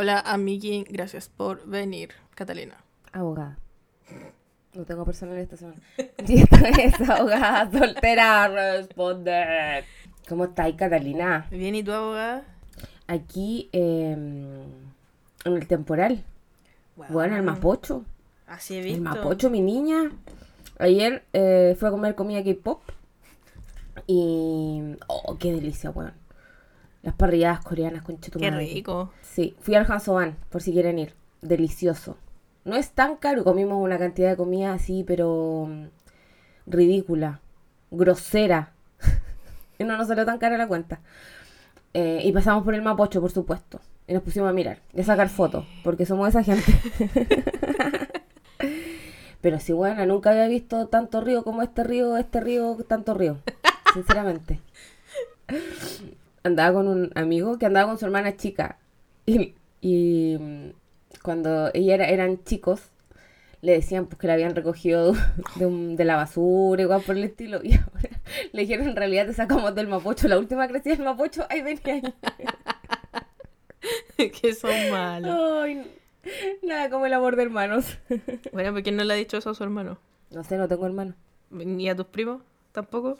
Hola, amigui, gracias por venir. Catalina. Abogada. No tengo personal esta semana. Y esta es abogada soltera, responde. ¿Cómo estáis, Catalina? Bien, ¿y tú, abogada? Aquí, eh, en el temporal. Bueno, el Mapocho. Así he El visto. Mapocho, mi niña. Ayer eh, fue a comer comida K-pop. Y. Oh, qué delicia, weón. Las parrilladas coreanas con Qué chetumare. rico. Sí, fui al Hansoban, por si quieren ir. Delicioso. No es tan caro, comimos una cantidad de comida así, pero mm, ridícula, grosera. y no nos salió tan cara la cuenta. Eh, y pasamos por el Mapocho, por supuesto. Y nos pusimos a mirar y a sacar fotos, porque somos esa gente. pero sí, bueno, nunca había visto tanto río como este río, este río, tanto río. Sinceramente. Andaba con un amigo que andaba con su hermana chica. Y, y, mm, cuando ella era, eran chicos, le decían pues que la habían recogido de, un- de la basura, igual por el estilo. Y ahora le dijeron, en realidad te sacamos del Mapocho. La última crecida del Mapocho, ahí venía. que son malos. Ay, nada como el amor de hermanos. Bueno, ¿por qué no le ha dicho eso a su hermano? No sé, no tengo hermano. ¿Ni a tus primos tampoco?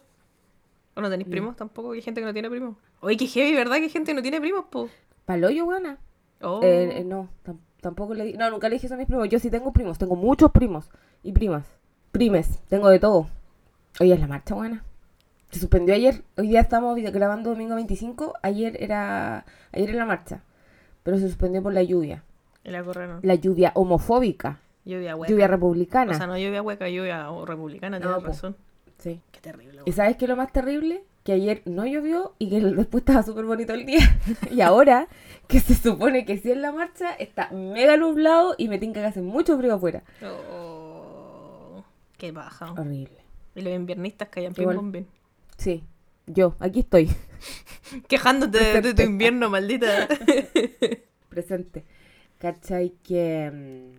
¿O no tenéis primos tampoco? Que hay gente que no tiene primos. Oye, qué heavy, ¿verdad? Que hay gente que no tiene primos, po. Paloyo, buena. Oh. Eh, eh, no, tam- tampoco le di- No, nunca le dije eso a mis primos. Yo sí tengo primos, tengo muchos primos y primas. Primes, tengo de todo. Hoy es la marcha, buena. Se suspendió ayer. Hoy día estamos grabando domingo 25. Ayer era ayer era la marcha. Pero se suspendió por la lluvia. Y la lluvia homofóbica. Lluvia hueca. Lluvia republicana. O sea, no lluvia hueca, lluvia republicana, No, tienes razón. Sí. Qué terrible. ¿Y sabes qué es lo más terrible? Que ayer no llovió y que después estaba súper bonito el día. y ahora, que se supone que sí es la marcha, está mega nublado y me tinca que hace mucho frío afuera. Oh, qué baja. Horrible. Y los inviernistas callan pim pum pim. Sí, yo, aquí estoy, Quejándote de, de tu invierno, maldita. presente. ¿Cachai? Que. mm,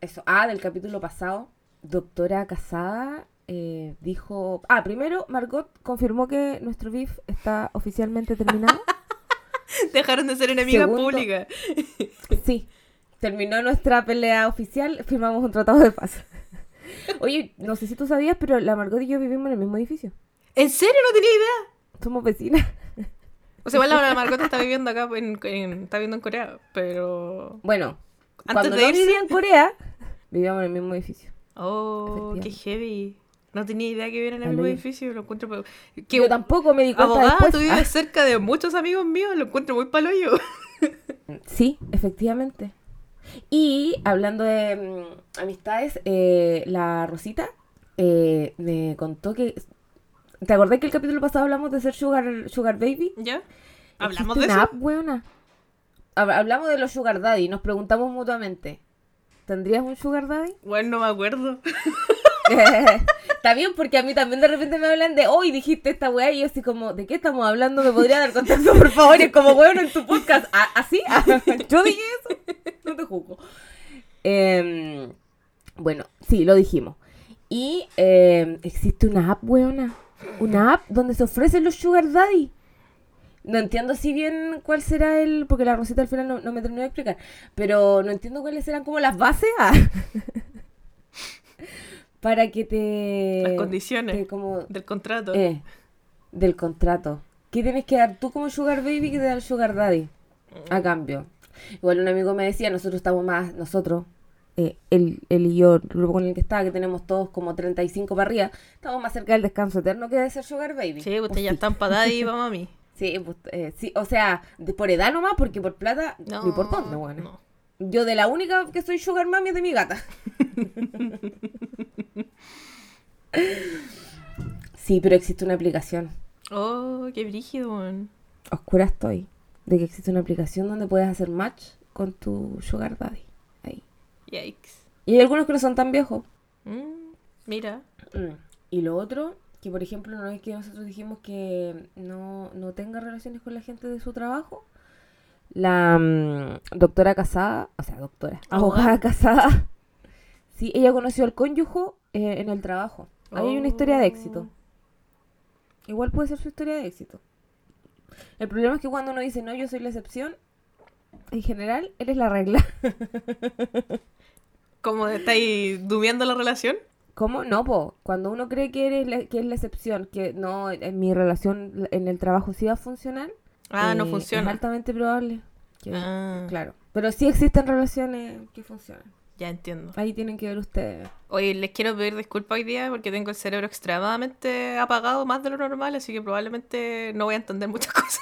Eso. Ah, del capítulo pasado, doctora casada eh, dijo. Ah, primero, Margot confirmó que nuestro beef está oficialmente terminado. Dejaron de ser enemigas Segundo. públicas. sí, terminó nuestra pelea oficial, firmamos un tratado de paz. Oye, no sé si tú sabías, pero la Margot y yo vivimos en el mismo edificio. ¿En serio? No tenía idea. Somos vecinas. O sea, igual la Margot está viviendo acá, en, en- está viviendo en Corea, pero... Bueno, Antes cuando de no irse- vivía en Corea, vivíamos en el mismo edificio. Oh, qué heavy. No tenía idea que vivían en el mismo edificio, lo encuentro... pero- Que Yo tampoco me di cuenta abogada, después. tú vives Ah, cerca de muchos amigos míos, lo encuentro muy paloyo. Sí, efectivamente. Y hablando de mm, amistades, eh, la Rosita eh, me contó que... ¿Te acordás que el capítulo pasado hablamos de ser Sugar, sugar Baby? ¿Ya? ¿Hablamos de una eso? app, Hablamos de los Sugar Daddy, nos preguntamos mutuamente. ¿Tendrías un Sugar Daddy? Bueno, no me acuerdo. Está bien, porque a mí también de repente me hablan de hoy dijiste esta weá y yo así como, ¿de qué estamos hablando? ¿Me podría dar contexto, por favor? Y es como, weón, en tu podcast. ¿Ah, ¿Así? ¿Yo dije eso? No te juzgo. Em, bueno, sí, lo dijimos. Y em, existe una app, weona. Una app donde se ofrecen los Sugar Daddy. No entiendo si bien cuál será el. Porque la Rosita al final no, no me terminó de explicar. Pero no entiendo cuáles serán como las bases. para que te. Las condiciones te como, del contrato. eh, del contrato. ¿Qué tienes que dar tú como Sugar Baby que te da el Sugar Daddy? A cambio. Igual un amigo me decía, nosotros estamos más, nosotros, eh, él, él y yo, el grupo con el que estaba, que tenemos todos como 35 para arriba, estamos más cerca del descanso eterno que de ser Sugar Baby. Sí, usted Pues ya sí. está empadada y va mami. Sí, pues, eh, sí, o sea, de, por edad nomás, porque por plata, No, ni por dónde, bueno. no. Yo de la única que soy Sugar Mami es de mi gata. sí, pero existe una aplicación. Oh, qué brígido. Oscura estoy. De que existe una aplicación donde puedes hacer match con tu Sugar Daddy. Ahí. Yikes. Y hay algunos que no son tan viejos. Mm, mira. Mm. Y lo otro, que por ejemplo, no es que nosotros dijimos que no, no tenga relaciones con la gente de su trabajo. La mm, doctora casada, o sea, doctora, Abogada. abogada casada. Sí, ella conoció al cónyuge eh, en el trabajo. Ahí hay una historia de éxito. Igual puede ser su historia de éxito. El problema es que cuando uno dice, no, yo soy la excepción, En general, eres la regla. ¿Cómo estáis durmiendo la relación? ¿Cómo? No, po. Cuando uno cree que, eres la- que es la excepción, que no, en mi relación en el trabajo sí va a funcionar. Ah, no eh, Es funciona. altamente probable. que- Ah, Claro. Pero sí existen relaciones que funcionan. Ya entiendo. Ahí tienen que ver ustedes. Oye, les quiero pedir disculpas hoy día porque tengo el cerebro extremadamente apagado, más de lo normal, así que probablemente no voy a entender muchas cosas.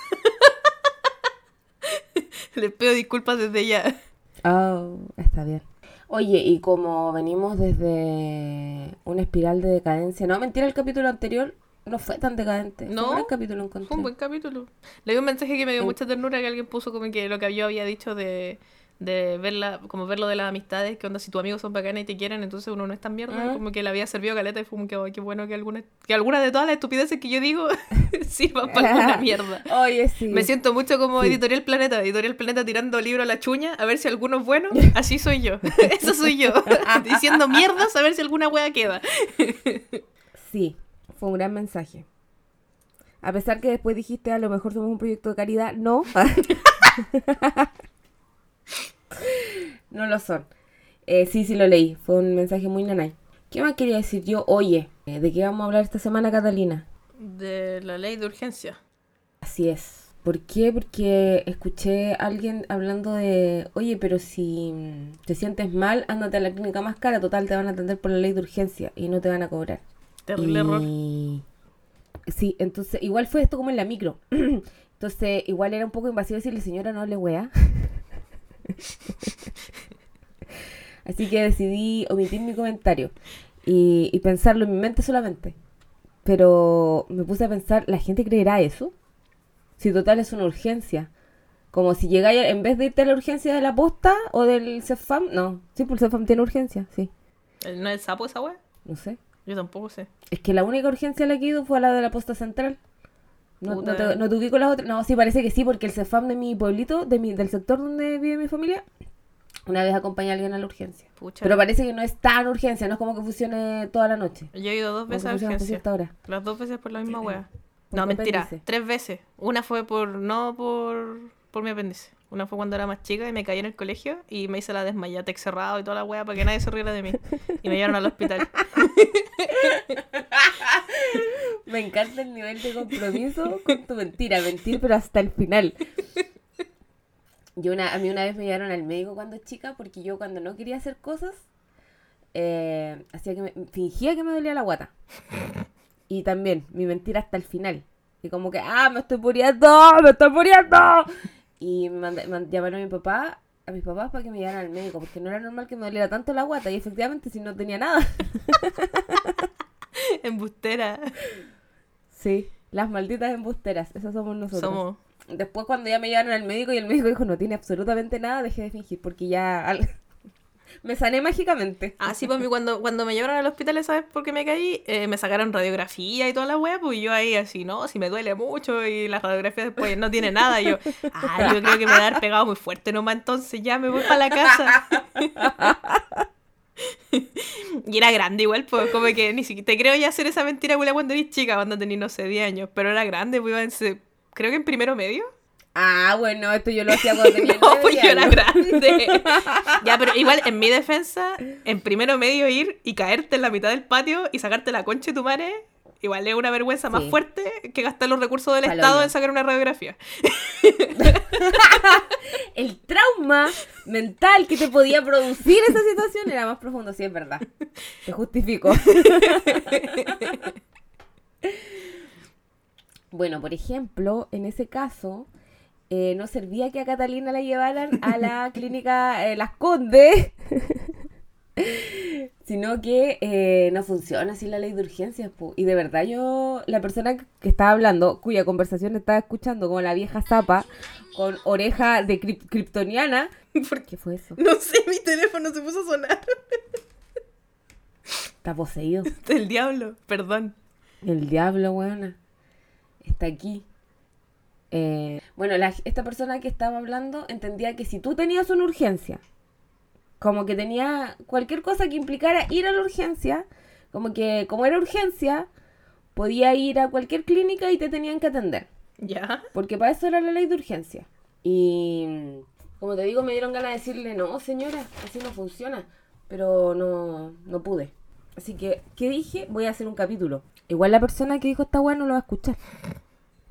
les pido disculpas desde ya. Oh, está bien. Oye, y como venimos desde una espiral de decadencia, no, mentira, el capítulo anterior no fue tan decadente. Fue No, un buen capítulo encontré. Fue un buen capítulo. Leí un mensaje que me dio mucha ternura que alguien puso como que lo que yo había dicho de, de verla, como ver lo de las amistades, que onda si tus amigos son bacanas y te quieren, entonces uno no es tan mierda, Mm. como que le había servido caleta y fue como que, "Ay, qué bueno que alguna, que alguna de todas las estupideces que yo digo sirvan para alguna mierda. Oye, sí. Me siento mucho como Sí. Editorial Planeta, Editorial Planeta tirando libro a la chuña a ver si alguno es bueno. Así soy yo. Eso soy yo. Diciendo mierdas a ver si alguna wea queda. Sí, fue un gran mensaje. A pesar que después dijiste a lo mejor somos un proyecto de caridad, no. no lo son. Eh, sí, sí lo leí. Fue un mensaje muy nanay. ¿Qué más quería decir yo? Oye, eh, ¿de qué vamos a hablar esta semana, Catalina? De la ley de urgencia. Así es. ¿Por qué? Porque escuché a alguien hablando de, oye, pero si mm, te sientes mal, ándate a la clínica más cara, total, te van a atender por la ley de urgencia y no te van a cobrar. Terrible error. Sí, entonces, igual fue esto como en la micro. Entonces, igual era un poco invasivo decirle, señora, no le wea. Así que decidí omitir mi comentario y, y pensarlo en mi mente solamente. Pero me puse a pensar, ¿la gente creerá eso? Si total es una urgencia. Como si llegáis, en vez de irte a la urgencia de la posta o del CEFAM, no. Sí, pues el CEFAM tiene urgencia, sí. ¿No es el sapo esa wea? No sé. Yo tampoco sé. Es que la única urgencia a la que he ido fue a la de la posta central. No, no, te, no te ubico las otras. No, sí, parece que sí, porque el CEFAM de mi pueblito, de mi, del sector donde vive mi familia, una vez acompañé a alguien a la urgencia. Pucha. Pero parece que no es tan urgencia, no es como que funcione toda la noche. Yo he ido dos veces a urgencia. Las dos veces por la misma wea. Por No, mentira. Tres veces. Una fue por. No por. Por mi apéndice. Una fue cuando era más chica y me caí en el colegio y me hice la desmayate cerrado y toda la wea para que nadie se riera de mí. Y me llevaron al hospital. Me encanta el nivel de compromiso con tu mentira, mentir, pero hasta el final. Yo una, a mí una vez me llevaron al médico cuando chica porque yo cuando no quería hacer cosas, eh, hacía que me, fingía que me dolía la guata. Y también mi mentira hasta el final. Y como que, ah, me estoy muriendo, me estoy muriendo. Y me, manda- me llamaron a mi papá, a mis papás para que me llevaran al médico porque no era normal que me doliera tanto la guata. Y efectivamente, si no tenía nada. Embustera. Sí, las malditas embusteras, esas somos nosotros. Somos. Después cuando ya me llevaron al médico y el médico dijo no tiene absolutamente nada, dejé de fingir porque ya al- me sané mágicamente. Ah, sí, pues a cuando, cuando me llevaron al hospital esa vez porque me caí, eh, me sacaron radiografía y toda la wea, pues yo ahí así, no, si me duele mucho y la radiografía después no tiene nada. Y yo, ah, yo creo que me debe haber pegado muy fuerte nomás, entonces ya me voy para la casa. y era grande igual, pues como que ni siquiera te creo ya hacer esa mentira culia cuando eres chica, cuando tenía, no sé, 10 años, pero era grande, pues iba en, creo que en primero medio. Ah, bueno, esto yo lo hacía cuando tenía No, pues yo era grande. ya, pero igual, en mi defensa, en primero medio ir y caerte en la mitad del patio y sacarte la concha de tu madre, igual es una vergüenza más fuerte que gastar los recursos del Estado en sacar una radiografía. El trauma mental que te podía producir esa situación era más profundo, sí, es verdad. Te justifico. bueno, por ejemplo, en ese caso, eh, no servía que a Catalina la llevaran a la clínica eh, Las Condes, sino que eh, no funciona así la ley de urgencias. po. Y de verdad yo, la persona que estaba hablando, cuya conversación estaba escuchando como la vieja zapa, con oreja de kryptoniana, Porque, ¿qué fue eso? no sé, mi teléfono se puso a sonar. Está poseído. Del diablo, perdón. El diablo, weona. Está aquí. Eh, bueno, la- esta persona que estaba hablando entendía que si tú tenías una urgencia, como que tenía cualquier cosa que implicara ir a la urgencia, como que como era urgencia, podía ir a cualquier clínica y te tenían que atender. ¿Ya? Porque para eso era la ley de urgencia. Y, Como te digo, me dieron ganas de decirle, no, señora, así no funciona. Pero no, no pude. Así que, ¿qué dije? Voy a hacer un capítulo. Igual la persona que dijo esta weá no lo va a escuchar.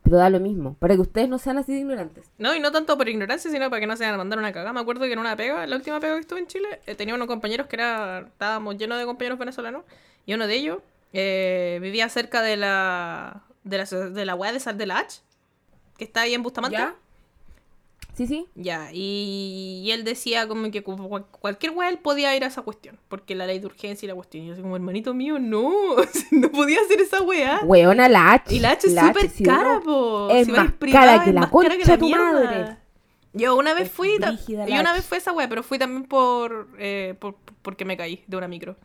Pero da lo mismo, para que ustedes no sean así de ignorantes. No, y no tanto por ignorancia, sino para que no se vayan a mandar una cagada. Me acuerdo que en una pega, la última pega que estuve en Chile, eh, tenía unos compañeros que era. Estábamos llenos de compañeros venezolanos. Y uno de ellos eh, vivía cerca de la. de la, de la weá de Sal de la H, que está ahí en Bustamante. ¿Ya? Sí, sí. Ya, y, y él decía como que cu- cu- cualquier weá él podía ir a esa cuestión, porque la ley de urgencia y la cuestión. Y yo así como, hermanito mío, no, no podía hacer esa weá. Weona, la H. Y la H es súper sí, cara, po. es Si más privada, cara que la más cara concha la tu mierda. madre. Yo una vez Es fui, yo la una vez fui a esa weá, pero fui también por, eh, por porque me caí de una micro.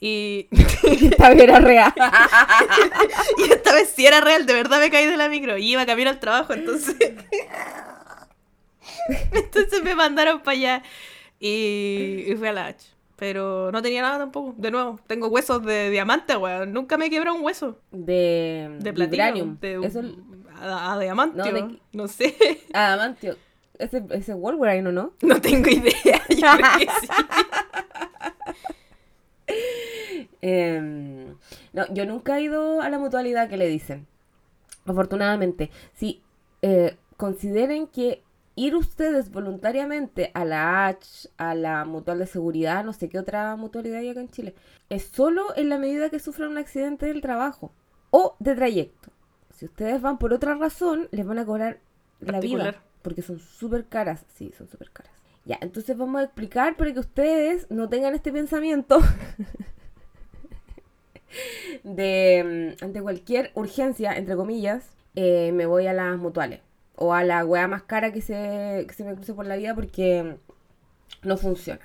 Y, Esta vez era real. y esta vez sí era real, de verdad me caí de la micro. Y iba camino al trabajo, entonces. entonces me mandaron para allá. Y, y fui a la H. Pero no tenía nada tampoco. De nuevo, tengo huesos de diamante, weón. Nunca me quebró un hueso. De, De platino. De, Eso, a, a diamantio. No, de- no sé. adamantio. Ese, ese Wolverine, ¿o no? No tengo idea. Yo creo que sí. Em, no, yo nunca he ido a la mutualidad que le dicen. Afortunadamente. Si eh, consideren que ir ustedes voluntariamente a la H, a la mutual de seguridad, no sé qué otra mutualidad hay acá en Chile, es solo en la medida que sufran un accidente del trabajo o de trayecto. Si ustedes van por otra razón, les van a cobrar la vida. Porque son súper caras. Sí, son súper caras. Ya, entonces vamos a explicar para que ustedes no tengan este pensamiento de mm, ante cualquier urgencia, entre comillas, eh, me voy a las mutuales. O a la weá más cara que se, que se me cruce por la vida porque no funciona.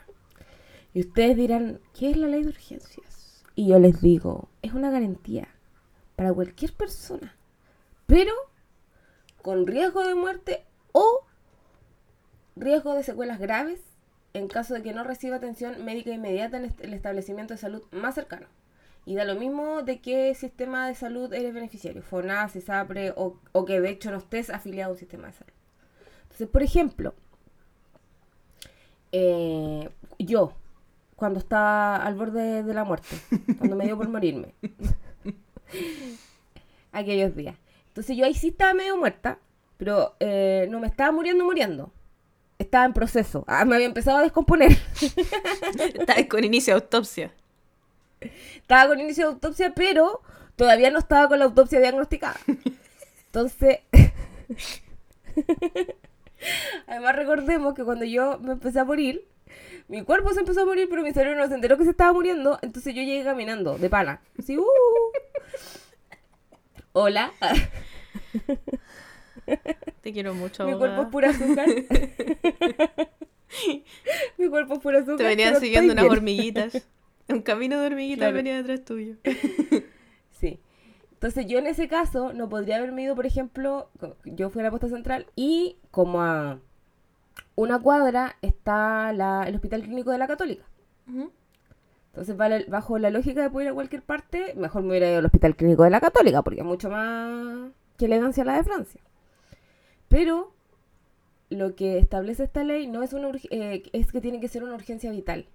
Y ustedes dirán, ¿qué es la ley de urgencias? Y yo les digo, es una garantía para cualquier persona, pero con riesgo de muerte o riesgo de secuelas graves en caso de que no reciba atención médica inmediata en el establecimiento de salud más cercano. Y da lo mismo de qué sistema de salud eres beneficiario, FONAS, CISAPRE o, o que de hecho no estés afiliado a un sistema de salud. Entonces, por ejemplo, eh, yo, cuando estaba al borde de la muerte, cuando me dio por morirme, aquellos días. Entonces yo ahí sí estaba medio muerta, pero eh, no me estaba muriendo, muriendo. Estaba en proceso. Ah, me había empezado a descomponer. Estaba con inicio de autopsia. Estaba con inicio de autopsia, pero todavía no estaba con la autopsia diagnosticada. Entonces, además recordemos que cuando yo me empecé a morir, mi cuerpo se empezó a morir, pero mi cerebro no se enteró que se estaba muriendo, entonces yo llegué caminando, de pana. Así, uh. Hola, Te quiero mucho. mi cuerpo es pura azúcar. mi cuerpo es pura azúcar. Te venían siguiendo unas bien. hormiguitas. Un camino de hormiguitas Claro. venía detrás tuyo. Sí. Entonces yo en ese caso no podría haberme ido, por ejemplo, yo fui a la posta central y como a una cuadra está la- el hospital clínico de la católica. Entonces bajo la lógica de poder ir a cualquier parte, mejor me hubiera ido al hospital clínico de la católica porque es mucho más que elegancia la de Francia. Pero lo que establece esta ley no es una eh, es que tiene que ser una urgencia vital.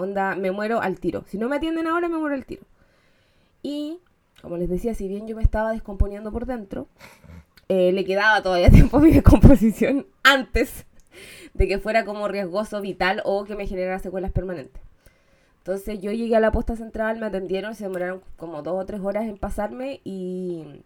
Onda, me muero al tiro. Si no me atienden ahora, me muero al tiro. Y, como les decía, si bien yo me estaba descomponiendo por dentro, eh, le quedaba todavía tiempo a mi descomposición antes de que fuera como riesgoso vital o que me generara secuelas permanentes. Entonces yo llegué a la posta central, me atendieron, se demoraron como dos o tres horas en pasarme y...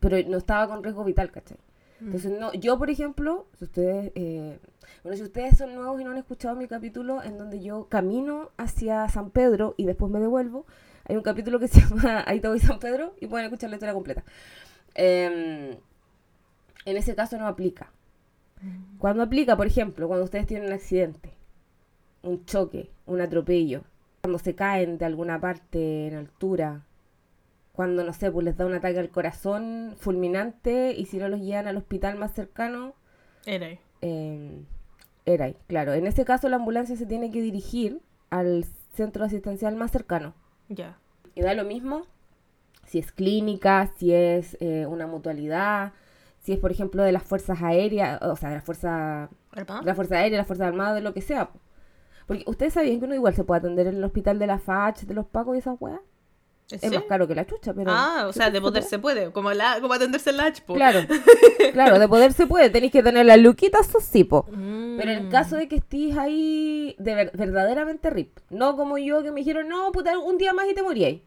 Pero no estaba con riesgo vital, ¿cachai? Entonces, no, yo, por ejemplo, si ustedes, eh, bueno, si ustedes son nuevos y no han escuchado mi capítulo en donde yo camino hacia San Pedro y después me devuelvo, hay un capítulo que se llama Ahí te voy San Pedro y pueden escuchar la historia completa. Em, en ese caso no aplica. Cuando aplica, por ejemplo, cuando ustedes tienen un accidente, un choque, un atropello, cuando se caen de alguna parte en altura, cuando, no sé, pues les da un ataque al corazón fulminante y si no los llevan al hospital más cercano, Era ahí. eh, era ahí, claro. En ese caso la ambulancia se tiene que dirigir al centro asistencial más cercano. Ya. Y da lo mismo si es clínica, si es eh, una mutualidad, si es por ejemplo de las fuerzas aéreas, o sea, de las fuerzas ¿Verdad? de la Fuerza Aérea, la Fuerza Armada, de lo que sea. Porque ustedes sabían que uno igual se puede atender en el hospital de la FACH, de los pacos y esas weas. ¿En Es más caro que la chucha, pero. Ah, o sea, de poder se puede, como, la, como atenderse en la HPO. Claro, claro, de poder se puede. Tenéis que tener las luquitas, eso sí, po. Mm. Pero en el caso de que estés ahí de ver- verdaderamente rip, no como yo que me dijeron, no, puta, un día más y te moríais.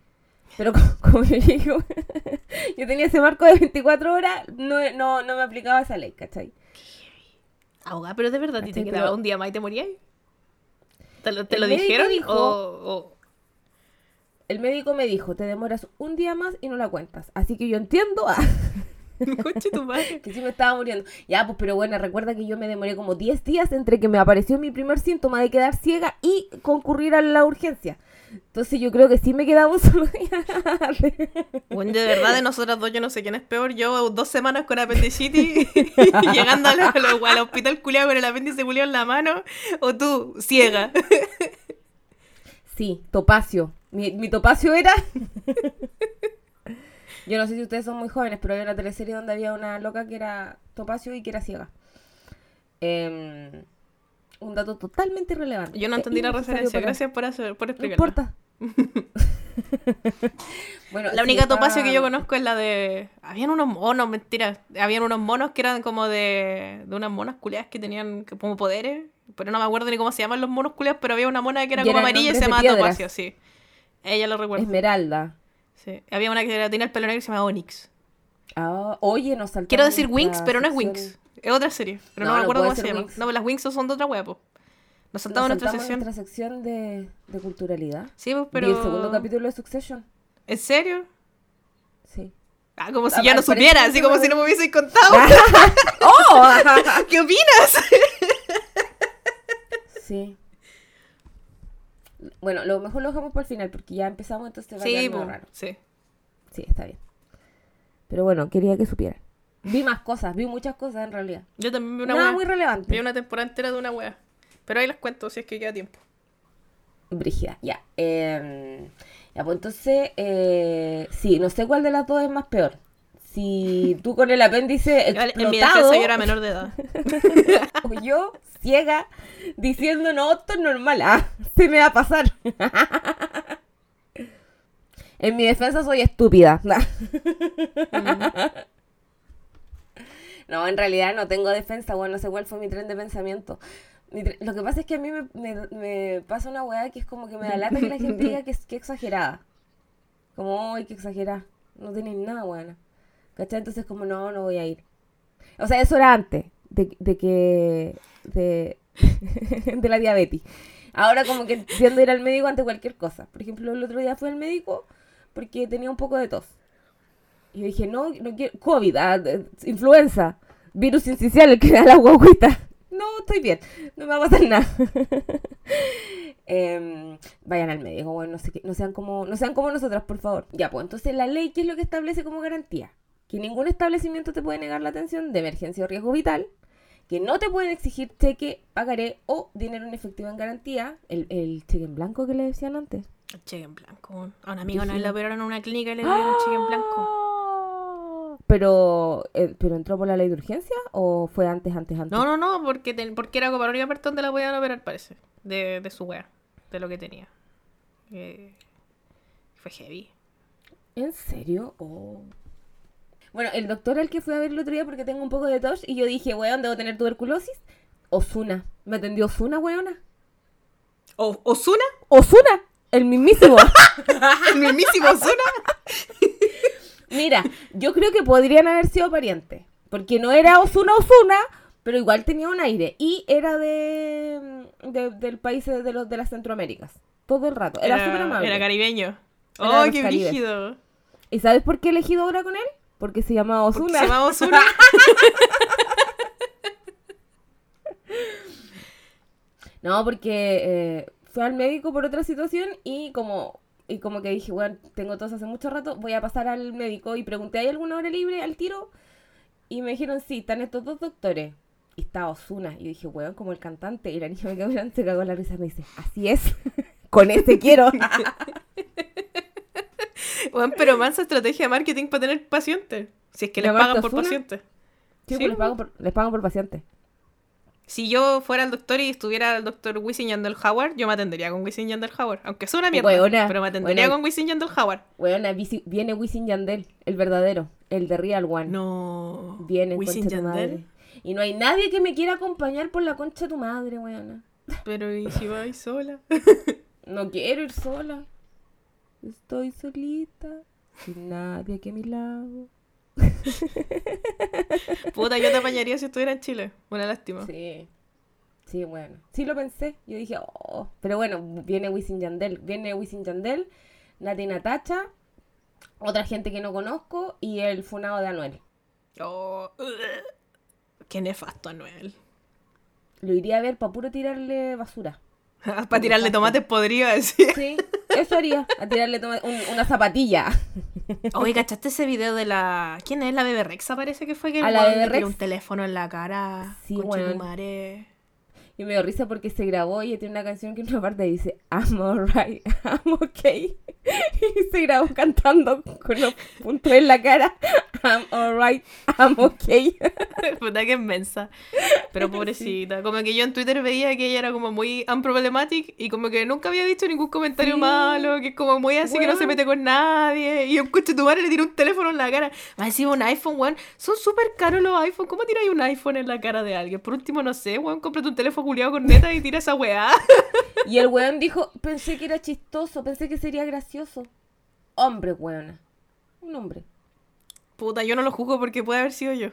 Pero como, yo digo, yo tenía ese marco de 24 horas, no, no, no me aplicaba esa ley, ¿cachai? Abogada, pero de verdad, ¿a ti te quedaba Pero- un día más y te morías? ¿Te lo, te dijeron? dijo- O, o- El médico me dijo, te demoras un día más y no la cuentas. Así que yo entiendo ah, Conche tu madre. que sí me estaba muriendo. Ya, pues, pero bueno, recuerda que yo me demoré como 10 días entre que me apareció mi primer síntoma de quedar ciega y concurrir a la urgencia. Entonces yo creo que sí me quedaba un solo día. Bueno, de verdad, de nosotras dos, yo no sé quién es peor. Yo dos semanas con apendicitis, llegando al, al- al hospital culiado con el apéndice culiado en la mano, o tú, ciega. Sí, Topacio. Mi, mi Topacio era. Yo no sé si ustedes son muy jóvenes, pero había una teleserie donde había una loca que era Topacio y que era ciega. Em, un dato totalmente irrelevante. Yo no entendí la referencia, gracias por, hacer, por No importa. bueno, La única topacio que yo conozco es la de. Habían unos monos, mentira. Habían unos monos que eran como de. de unas monas culiadas que tenían como poderes. Pero no me acuerdo ni cómo se llaman los monos culiados, pero había una mona que era Y como amarilla y se llamaba. Topacio, sí. Ella lo recuerdo. Esmeralda. Sí. Había una que tenía el pelo negro y se llamaba Onyx. Ah, oye, nos saltamos Quiero decir nuestra Wings, pero no es Wings. Es otra serie. Pero no, No, me acuerdo cómo se llama. Winx. No, las Wings son de otra wea, po. Nos Nos saltamos nuestra saltamos sección. nuestra sección de, de culturalidad. Sí, pues, pero. el segundo capítulo de Succession. ¿En serio? Sí. Ah, como si Ah, ya no supiera, que así como si no me hubiese contado. ¡Oh! ¿Qué opinas? sí. Bueno, lo mejor lo dejamos para el final porque ya empezamos, entonces va a Sí, quedar medio po, raro. sí. Sí, está bien. Pero bueno, quería que supieran. Vi más cosas, vi muchas cosas en realidad. Yo también vi una Nada wea. muy relevante. Vi una temporada entera de una wea. Pero ahí las cuento si es que queda tiempo. Brígida, ya. Eh, ya, pues entonces, eh, sí, no sé cuál de las dos es más peor. Si tú con el apéndice Igual, En mi explotado defensa yo era menor de edad. o yo ciega diciendo, no, esto es normal, ah, se me va a pasar. en mi defensa soy estúpida. No, en realidad no tengo defensa, bueno, no sé cuál fue mi tren de pensamiento. Lo que pasa es que a mí me pasa una weá que es como que me da lata que la gente diga que es que exagerada. Como, ay, que exagerada. No tenéis nada buena. ¿Cachai? Entonces como, no, no voy a ir. O sea, eso era antes de, de que... De, la diabetes. Ahora como que entiendo ir al médico ante cualquier cosa. Por ejemplo, el otro día fui al médico porque tenía un poco de tos. Y yo dije, no, no quiero. COVID, ah, influenza, virus incisional, el que da la guaguita. No, estoy bien, no me va a pasar nada. Em, vayan al médico, bueno, no, sé qué- no, sean como, no sean como nosotras, por favor. Ya, pues entonces la ley, ¿qué es lo que establece como garantía? Que ningún establecimiento te puede negar la atención de emergencia o riesgo vital, que no te pueden exigir cheque, pagaré o dinero en efectivo en garantía, el, el cheque en blanco que le decían antes. El cheque en blanco. A un amigo Brígido. la operaron en una clínica y le dieron un cheque en blanco. Pero, eh, ¿pero entró por la ley de urgencia o fue antes, antes, antes? No, no, no, porque, porque era como la única parte donde la podían operar, parece. De, de su wea. De lo que tenía. Eh, fue heavy. ¿En serio? Oh. Bueno, el doctor al que fui a ver el otro día porque tengo un poco de tos y yo dije, weón, debo tener tuberculosis. Osuna. Me atendió Osuna, weona. ¿O, ¿Osuna? Osuna, el mismísimo. ¿El mismísimo Osuna? Mira, yo creo que podrían haber sido parientes. Porque no era Osuna Osuna, pero igual tenía un aire. Y era de, de- del país de, los, de las Centroaméricas. Todo el rato. Era, súper amable. Era caribeño. Era ¡Oh, qué brígido! ¿Y sabes por qué he elegido ahora con él? Porque se llamaba Osuna. Se llamaba Osuna. No, porque eh, fui al médico por otra situación y como y como que dije, bueno, tengo tos hace mucho rato, voy a pasar al médico y pregunté, ¿hay alguna hora libre al tiro? Y me dijeron, sí, están estos dos doctores. Y estaba Osuna. Y dije, weón, como el cantante. Y la niña me quedó mirando, se cagó la risa me dice, así es, con este quiero. Bueno, pero mansa estrategia de marketing para tener pacientes. Si es que les ¿Llamarte pagan por pacientes. Sí, Sí, pues les pagan por, les pagan por paciente. Si yo fuera el doctor y estuviera el doctor Wisin Yandel Howard, yo me atendería con Wisin Yandel Howard. Aunque es una mierda, pero me atendería con Wisin Yandel Howard. Bueno, viene Wisin Yandel, el verdadero, el de Real One. No. Viene, Wisin Yandel. Y no hay nadie que me quiera acompañar por la concha de tu madre, weona. Pero ¿y si vais sola? No quiero ir sola. Estoy solita, sin nadie aquí a mi lado. Puta, yo te apañaría si estuviera en Chile. Una lástima. Sí. Sí, bueno. Sí lo pensé. Yo dije, oh. Pero bueno, viene Wisin Yandel. Viene Wisin Yandel, Nati Natacha, otra gente que no conozco y el funado de Anuel. Oh, ugh. Qué nefasto, Anuel. Lo iría a ver para puro tirarle basura. Para tirarle tomates podridos, decir. Sí, eso haría. A tirarle un- una zapatilla. Oye, ¿cachaste ese video de la. ¿Quién es? La Bebe Rexa parece que fue que A la le tiró un teléfono en la cara. Sí, weón. Y me dio risa porque se grabó y tiene una canción que en una parte dice I'm alright, I'm okay. Y se grabó cantando con los puntos en la cara I'm alright, I'm okay. Puta que inmensa. Pero pobrecita. Como que yo en Twitter veía que ella era como muy unproblematic y como que nunca había dicho ningún comentario Sí. malo, que es como muy así que no se mete con nadie. Y un coche tu madre le tiró un teléfono en la cara. Más encima un iPhone, weón. Son súper caros los iPhones. ¿Cómo tiráis un iPhone en la cara de alguien? Por último, no sé, weón, cómprate un teléfono culiado con neta y tira esa weá. Y el weón dijo, pensé que era chistoso, pensé que sería gracioso. Hombre, weona. Un hombre. Puta, yo no lo juzgo porque puede haber sido yo.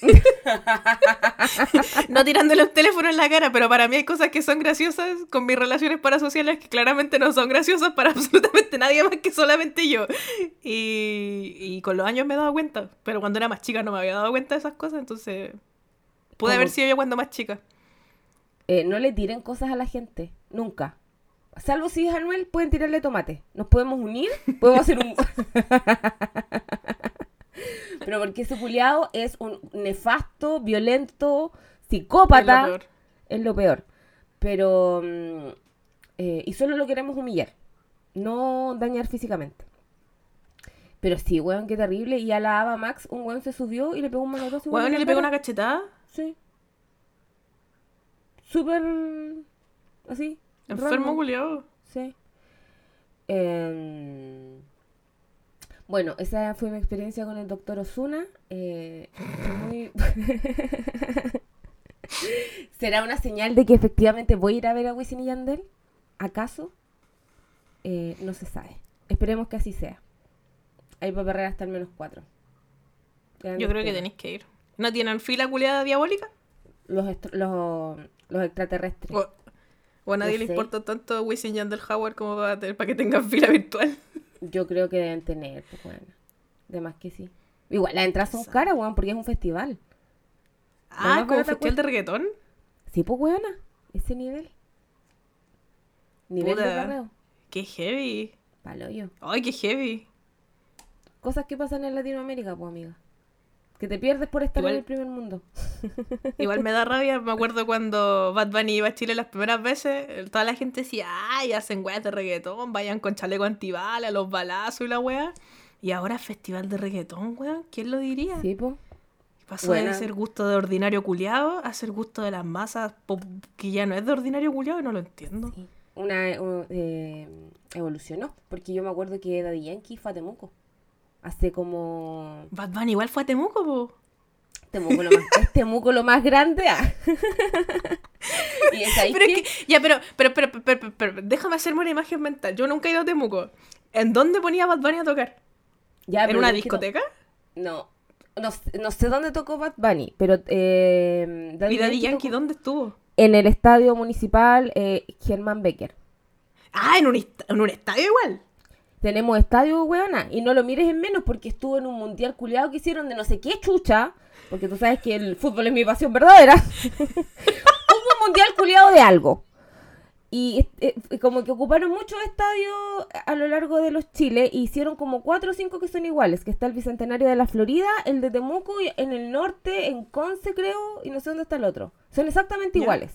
no tirándole un teléfono en la cara, pero para mí hay cosas que son graciosas con mis relaciones parasociales que claramente no son graciosas para absolutamente nadie más que solamente yo. Y, y con los años me he dado cuenta, pero cuando era más chica no me había dado cuenta de esas cosas, entonces puede ¿Cómo? haber sido yo cuando más chica. Eh, no le tiren cosas a la gente, nunca. Salvo si es Anuel, pueden tirarle tomate. Nos podemos unir, podemos hacer un... Pero porque ese culiao es un nefasto, violento, Es psicópata. lo peor. Es lo peor. Pero... mm, eh, y solo lo queremos humillar. No dañar físicamente. Pero sí, weón, qué terrible. Y a la Ava Max, un weón se subió y le pegó un manotazo. Weón, y le pegó una cachetada. Sí. Súper... Así. Enfermo, culiao. Sí. Em, bueno, esa fue mi experiencia con el doctor Osuna. muy... ¿Será una señal de que efectivamente voy a ir a ver a Wisin y Yandel? ¿Acaso? Eh, no se sabe. Esperemos que así sea. Ahí va a perder hasta el menos cuatro. Yo creo que tenéis que ir. ¿No tienen fila culiada diabólica? Los, los, los extraterrestres. O, o a nadie No le sé. importa tanto Wisin y Yandel Howard como para, tener- para que tengan fila virtual. Yo creo que deben tener, pues bueno. De más que sí. Igual, las entradas son caras, weón, porque es un festival. Ah, como festival de reggaetón. Sí, pues weona. Ese nivel. Nivel de carreo. Qué heavy. Palo yo. Ay, qué heavy. Cosas que pasan en Latinoamérica, pues amiga. Que te pierdes por estar Igual- en el primer mundo. Igual me da rabia. Me acuerdo cuando Bad Bunny iba a Chile las primeras veces. eh, Toda la gente decía, ay, hacen weas de reggaetón. Vayan con chaleco antibalas, los balazos y la wea. Y ahora festival de reggaetón, weón. ¿Quién lo diría? Sí. Pasó de ser gusto de ordinario culiado a ser gusto de las masas pop- que ya no es de ordinario culiado y no lo entiendo. Sí. Una, un- eh, evolucionó. Porque yo me acuerdo que Daddy Yankee fue a Temuco. Hace como... Bad Bunny igual fue a Temuco, po. Temuco lo más, es Temuco lo más grande. ah. y es ahí Pero que... es que, ya, pero, pero, pero, pero, pero, pero, déjame hacerme una imagen mental. Yo nunca he ido a Temuco. ¿En dónde ponía Bad Bunny a tocar? Ya, ¿En una discoteca? No, no, sé- no sé dónde tocó Bad Bunny, pero eh, Daddy ¿Y Daddy Yankee tocó dónde estuvo? en el estadio municipal eh, Germán Becker. Ah, en un, en un estadio igual. Tenemos estadio, weona, y no lo mires en menos porque estuvo en un mundial culiado que hicieron de no sé qué chucha, porque tú sabes que el fútbol es mi pasión verdadera. Hubo un mundial culiado de algo. Y eh, eh, como que ocuparon muchos estadios a lo largo de los Chiles y hicieron como cuatro o cinco que son iguales, que está el Bicentenario de la Florida, el de Temuco y en el norte, en Conce creo, y no sé dónde está el otro. Son exactamente iguales.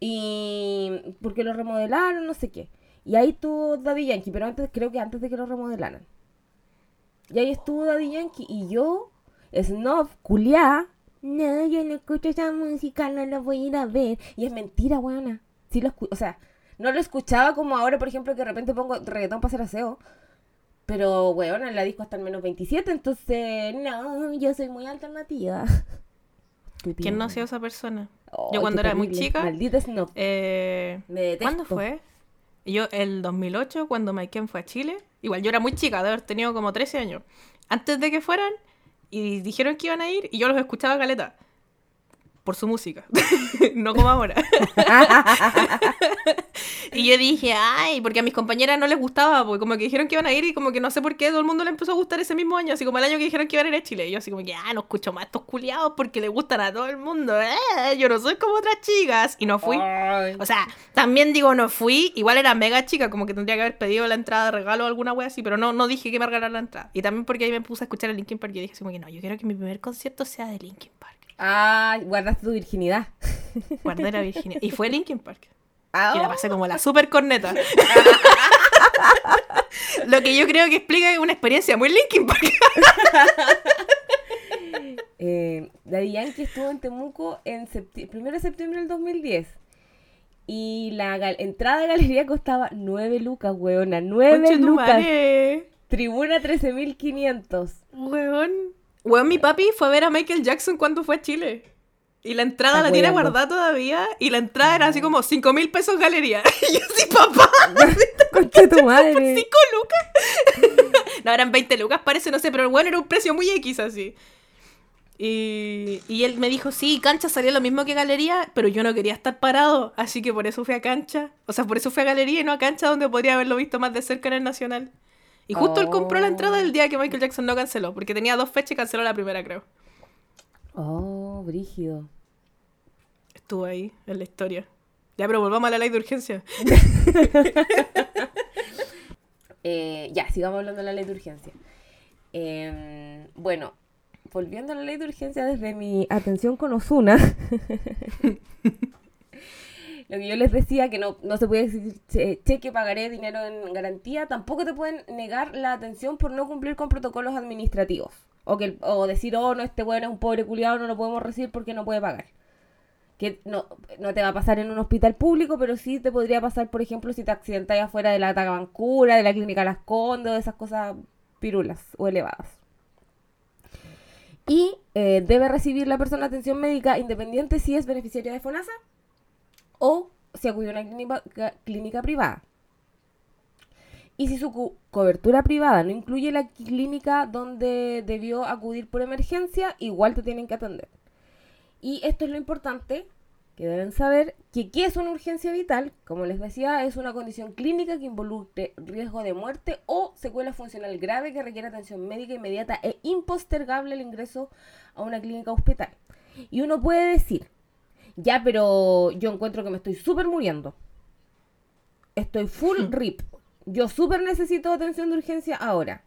Y porque lo remodelaron, no sé qué. Y ahí estuvo Daddy Yankee, pero antes creo que antes de que lo remodelaran. Y ahí estuvo Daddy Yankee y yo Snob, culiá. No, yo no escucho esa música, no la voy a ir a ver. Y es mentira, weona. Sí lo escu- o sea, no lo escuchaba como ahora, por ejemplo, que de repente pongo reggaetón para hacer aseo. Pero, weona, la disco hasta el menos 27, entonces, no, yo soy muy alternativa. ¿Quién no ha sido esa persona? Oh, Yo cuando era muy chica, Maldita Snob. Eh, Me detesto. ¿Cuándo fue? Yo, el 2008, cuando Maiken fue a Chile. Igual yo era muy chica, de haber tenido como 13 años. Antes de que fueran, y dijeron que iban a ir, y yo los escuchaba caleta. Por su música. no como ahora. y yo dije, ay, porque a mis compañeras no les gustaba, porque como que dijeron que iban a ir, y como que no sé por qué todo el mundo le empezó a gustar ese mismo año, así como el año que dijeron que iban a ir a Chile. Y yo así como que, ah, no escucho más a estos culiados porque le gustan a todo el mundo. Eh, yo no soy como otras chicas. Y no fui. Ay. O sea, también digo, no fui, igual era mega chica, como que tendría que haber pedido la entrada de regalo o alguna wea así, pero no, no dije que me regalaran la entrada. Y también porque ahí me puse a escuchar el Linkin Park y dije así como que no, yo quiero que mi primer concierto sea de Linkin Park. Ah, guardaste tu virginidad. Guardé la Virginia. Y fue Linkin Park. Ah, Y la pasé como la super corneta. Lo que yo creo que explica una experiencia muy Linkin Park. Eh, Daddy Yankee estuvo en Temuco en septi- primero de septiembre del 2010. Y la entrada de galería costaba 9 lucas, weona. 9 Conche tu lucas. Tribuna 13.500. Weón. Weón, mi papi fue a ver a Michael Jackson cuando fue a Chile. Y la entrada Está la tiene guardada todavía. Y la entrada era así como 5 mil pesos galería. Y yo así, papá, Concha tu madre. 5 lucas. no, eran 20 lucas, parece, no sé, pero bueno, era un precio muy X así. Y, y él me dijo, sí, cancha salía lo mismo que galería, pero yo no quería estar parado, así que por eso fui a cancha. O sea, por eso fui a galería y no a cancha donde podría haberlo visto más de cerca en el Nacional. Y justo él compró la entrada el día que Michael Jackson no canceló, porque tenía dos fechas y canceló la primera, creo. Oh, brígido. Estuvo ahí en la historia. Ya, pero volvamos a la ley de urgencia. Eh, ya, sigamos hablando de la ley de urgencia. Em, bueno, volviendo a la ley de urgencia desde mi atención con Osuna. Lo que yo les decía, que no, no se puede decir che- cheque, pagaré dinero en garantía, tampoco te pueden negar la atención por no cumplir con protocolos administrativos. O, que, o decir, oh, no, este weón es un pobre culiado, no lo podemos recibir porque no puede pagar. Que no, no te va a pasar en un hospital público, pero sí te podría pasar, por ejemplo, si te accidentas afuera de la Tabancura, de la clínica Las Condes, de esas cosas pirulas o elevadas. Y eh, debe recibir la persona atención médica independiente si es beneficiaria de FONASA o si acudió a una clínica, clínica privada. Y si su cobertura privada no incluye la clínica donde debió acudir por emergencia, igual te tienen que atender. Y esto es lo importante, que deben saber que qué es una urgencia vital, como les decía, es una condición clínica que involucre riesgo de muerte o secuela funcional grave que requiere atención médica inmediata e impostergable el ingreso a una clínica hospital. Y uno puede decir, ya, pero yo encuentro que me estoy súper muriendo. Estoy full rip. Yo súper necesito atención de urgencia ahora.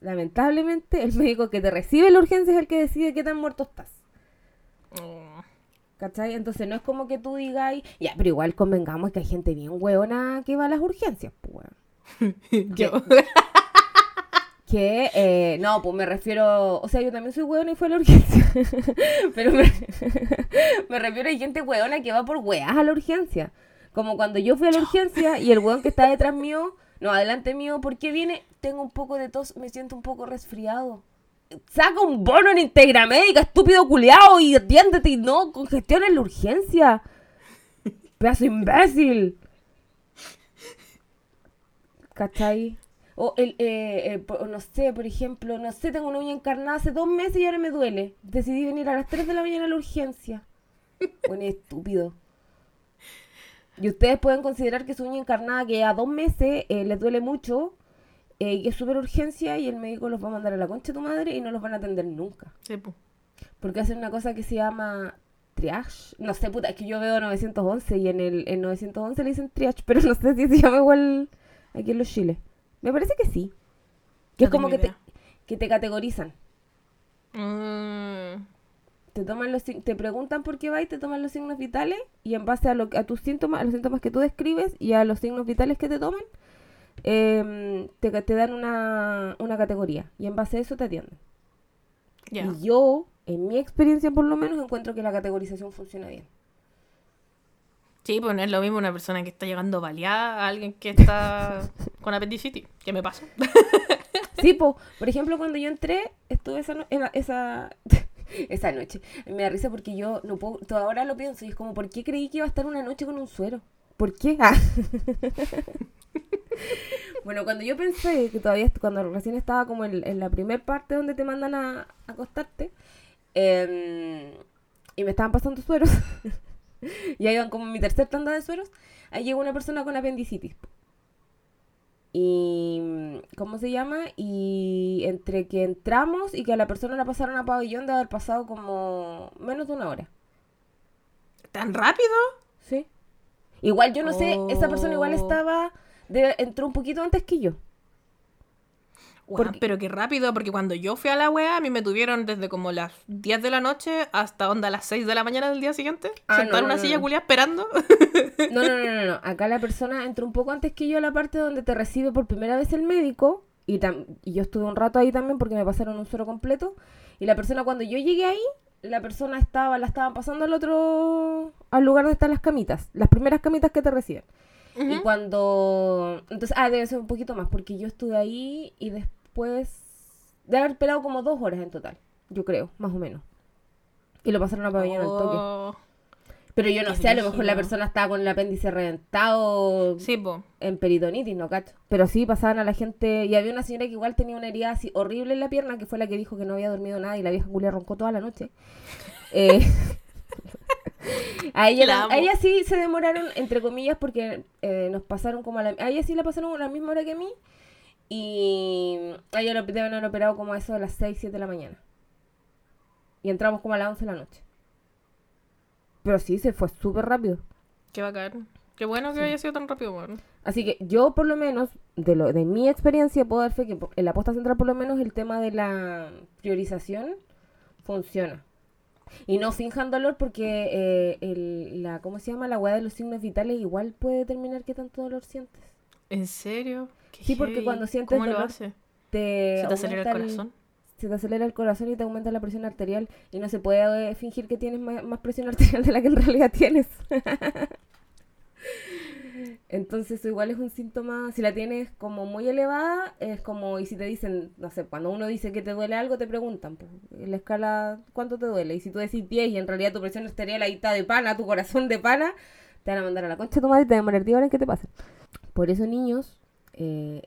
Lamentablemente, el médico que te recibe la urgencia es el que decide qué tan muerto estás. ¿Cachai? Entonces no es como que tú digas, ya, pero igual convengamos que hay gente bien hueona que va a las urgencias, pues. Yo. Que, eh, no, pues me refiero, o sea, yo también soy hueona y fue a la urgencia. pero me, me refiero a gente hueona que va por weas a la urgencia. Como cuando yo fui a la urgencia y el hueón que está detrás mío, no, adelante mío, ¿por qué viene? Tengo un poco de tos, me siento un poco resfriado. Saca un bono en Integramédica, estúpido culiao, y atiéndete y no congestiones la urgencia. Pedazo imbécil. ¿Cachai? O el, eh, eh, no sé, por ejemplo, no sé, tengo una uña encarnada hace dos meses y ahora me duele. Decidí venir a las 3 de la mañana a la urgencia. Bueno, estúpido. Y ustedes pueden considerar que su uña encarnada que a dos meses eh, les duele mucho eh, y que es súper urgencia y el médico los va a mandar a la concha de tu madre y no los van a atender nunca. Sí, po. Porque hacen una cosa que se llama triage. No sé, puta, es que yo veo 911 y en el en 911 le dicen triage, pero no sé si se llama igual aquí en los chiles. Me parece que sí. Que No es como que te, que te categorizan. Mm, Te toman los te preguntan por qué va y te toman los signos vitales y en base a, lo, a tus síntomas, a los síntomas que tú describes y a los signos vitales que te toman, em, te, te dan una, una categoría y en base a eso te atienden. Y yo, en mi experiencia por lo menos, encuentro que la categorización funciona bien. Sí, pues no es lo mismo una persona que está llegando baleada a alguien que está con apendicitis. ¿Qué me pasa? Sí, po, por ejemplo, cuando yo entré, estuve esa, no- esa, esa noche. Me da risa porque yo no puedo, todo ahora lo pienso y es como, ¿por qué creí que iba a estar una noche con un suero? ¿Por qué? Ah. bueno, cuando yo pensé que todavía, cuando recién estaba como en, en la primer parte donde te mandan a, a acostarte, em, y me estaban pasando sueros, ya iban como en mi tercer tanda de sueros, ahí llegó una persona con apendicitis. Y, ¿cómo se llama? Y entre que entramos y que a la persona la pasaron a pabellón de haber pasado como menos de una hora. ¿Tan rápido? ¿Sí? Igual yo no sé, esa persona igual Oh. estaba, de- entró un poquito antes que yo. Porque- pero qué rápido, porque cuando yo fui a la wea, a mí me tuvieron desde como las 10 de la noche hasta onda las 6 de la mañana del día siguiente. Ah, no, una no, silla culia esperando. No, no, no, no, no. Acá la persona entró un poco antes que yo a la parte donde te recibe por primera vez el médico. Y, tam- y yo estuve un rato ahí también porque me pasaron un suero completo. Y la persona, cuando yo llegué ahí, la persona estaba, la estaban pasando al otro, al lugar donde están las camitas. Las primeras camitas que te reciben. Y cuando... Entonces, ah, debe ser un poquito más, porque yo estuve ahí y después... De haber esperado como dos horas en total, yo creo, más o menos. Y lo pasaron a pabellón al toque. Oh, Pero yo no sé, a lo mejor la persona estaba con el apéndice reventado Sí, po. en peritonitis, no cacho. Pero sí, pasaban a la gente... Y había una señora que igual tenía una herida así horrible en la pierna, que fue la que dijo que no había dormido nada y la vieja culia roncó toda la noche. Eh, a, ella, La la- a amo. ella sí se demoraron, entre comillas, porque eh, nos pasaron como a la... A ella sí la pasaron a la misma hora que a mí. Y a ella lo deben haber operado como a eso de las 6, 7 de la mañana. Y entramos como a las 11 de la noche. Pero sí, se fue súper rápido. Qué bacán. Qué bueno que haya sido tan rápido. Así que yo por lo menos, de lo de mi experiencia, puedo dar fe que en la posta central por lo menos el tema de la priorización funciona. Y no finjan dolor porque eh, el, la, ¿cómo se llama? La hueá de los signos vitales igual puede determinar qué tanto dolor sientes. ¿En serio? Qué Sí, porque heavy. cuando sientes ¿Cómo lo dolor, hace? Te ¿Se te acelera el corazón? se te acelera el corazón y te aumenta la presión arterial. Y no se puede eh, fingir que tienes ma- más, presión arterial de la que en realidad tienes. Entonces eso igual es un síntoma, si la tienes como muy elevada, es como, y si te dicen, no sé, cuando uno dice que te duele algo, te preguntan, pues, la escala, ¿cuánto te duele? Y si tú decís 10 y en realidad tu presión arterial ahí está de pana, tu corazón de pana, te van a mandar a la concha de tu madre y te van a demorar 10 horas que te pase. Por eso, niños, eh,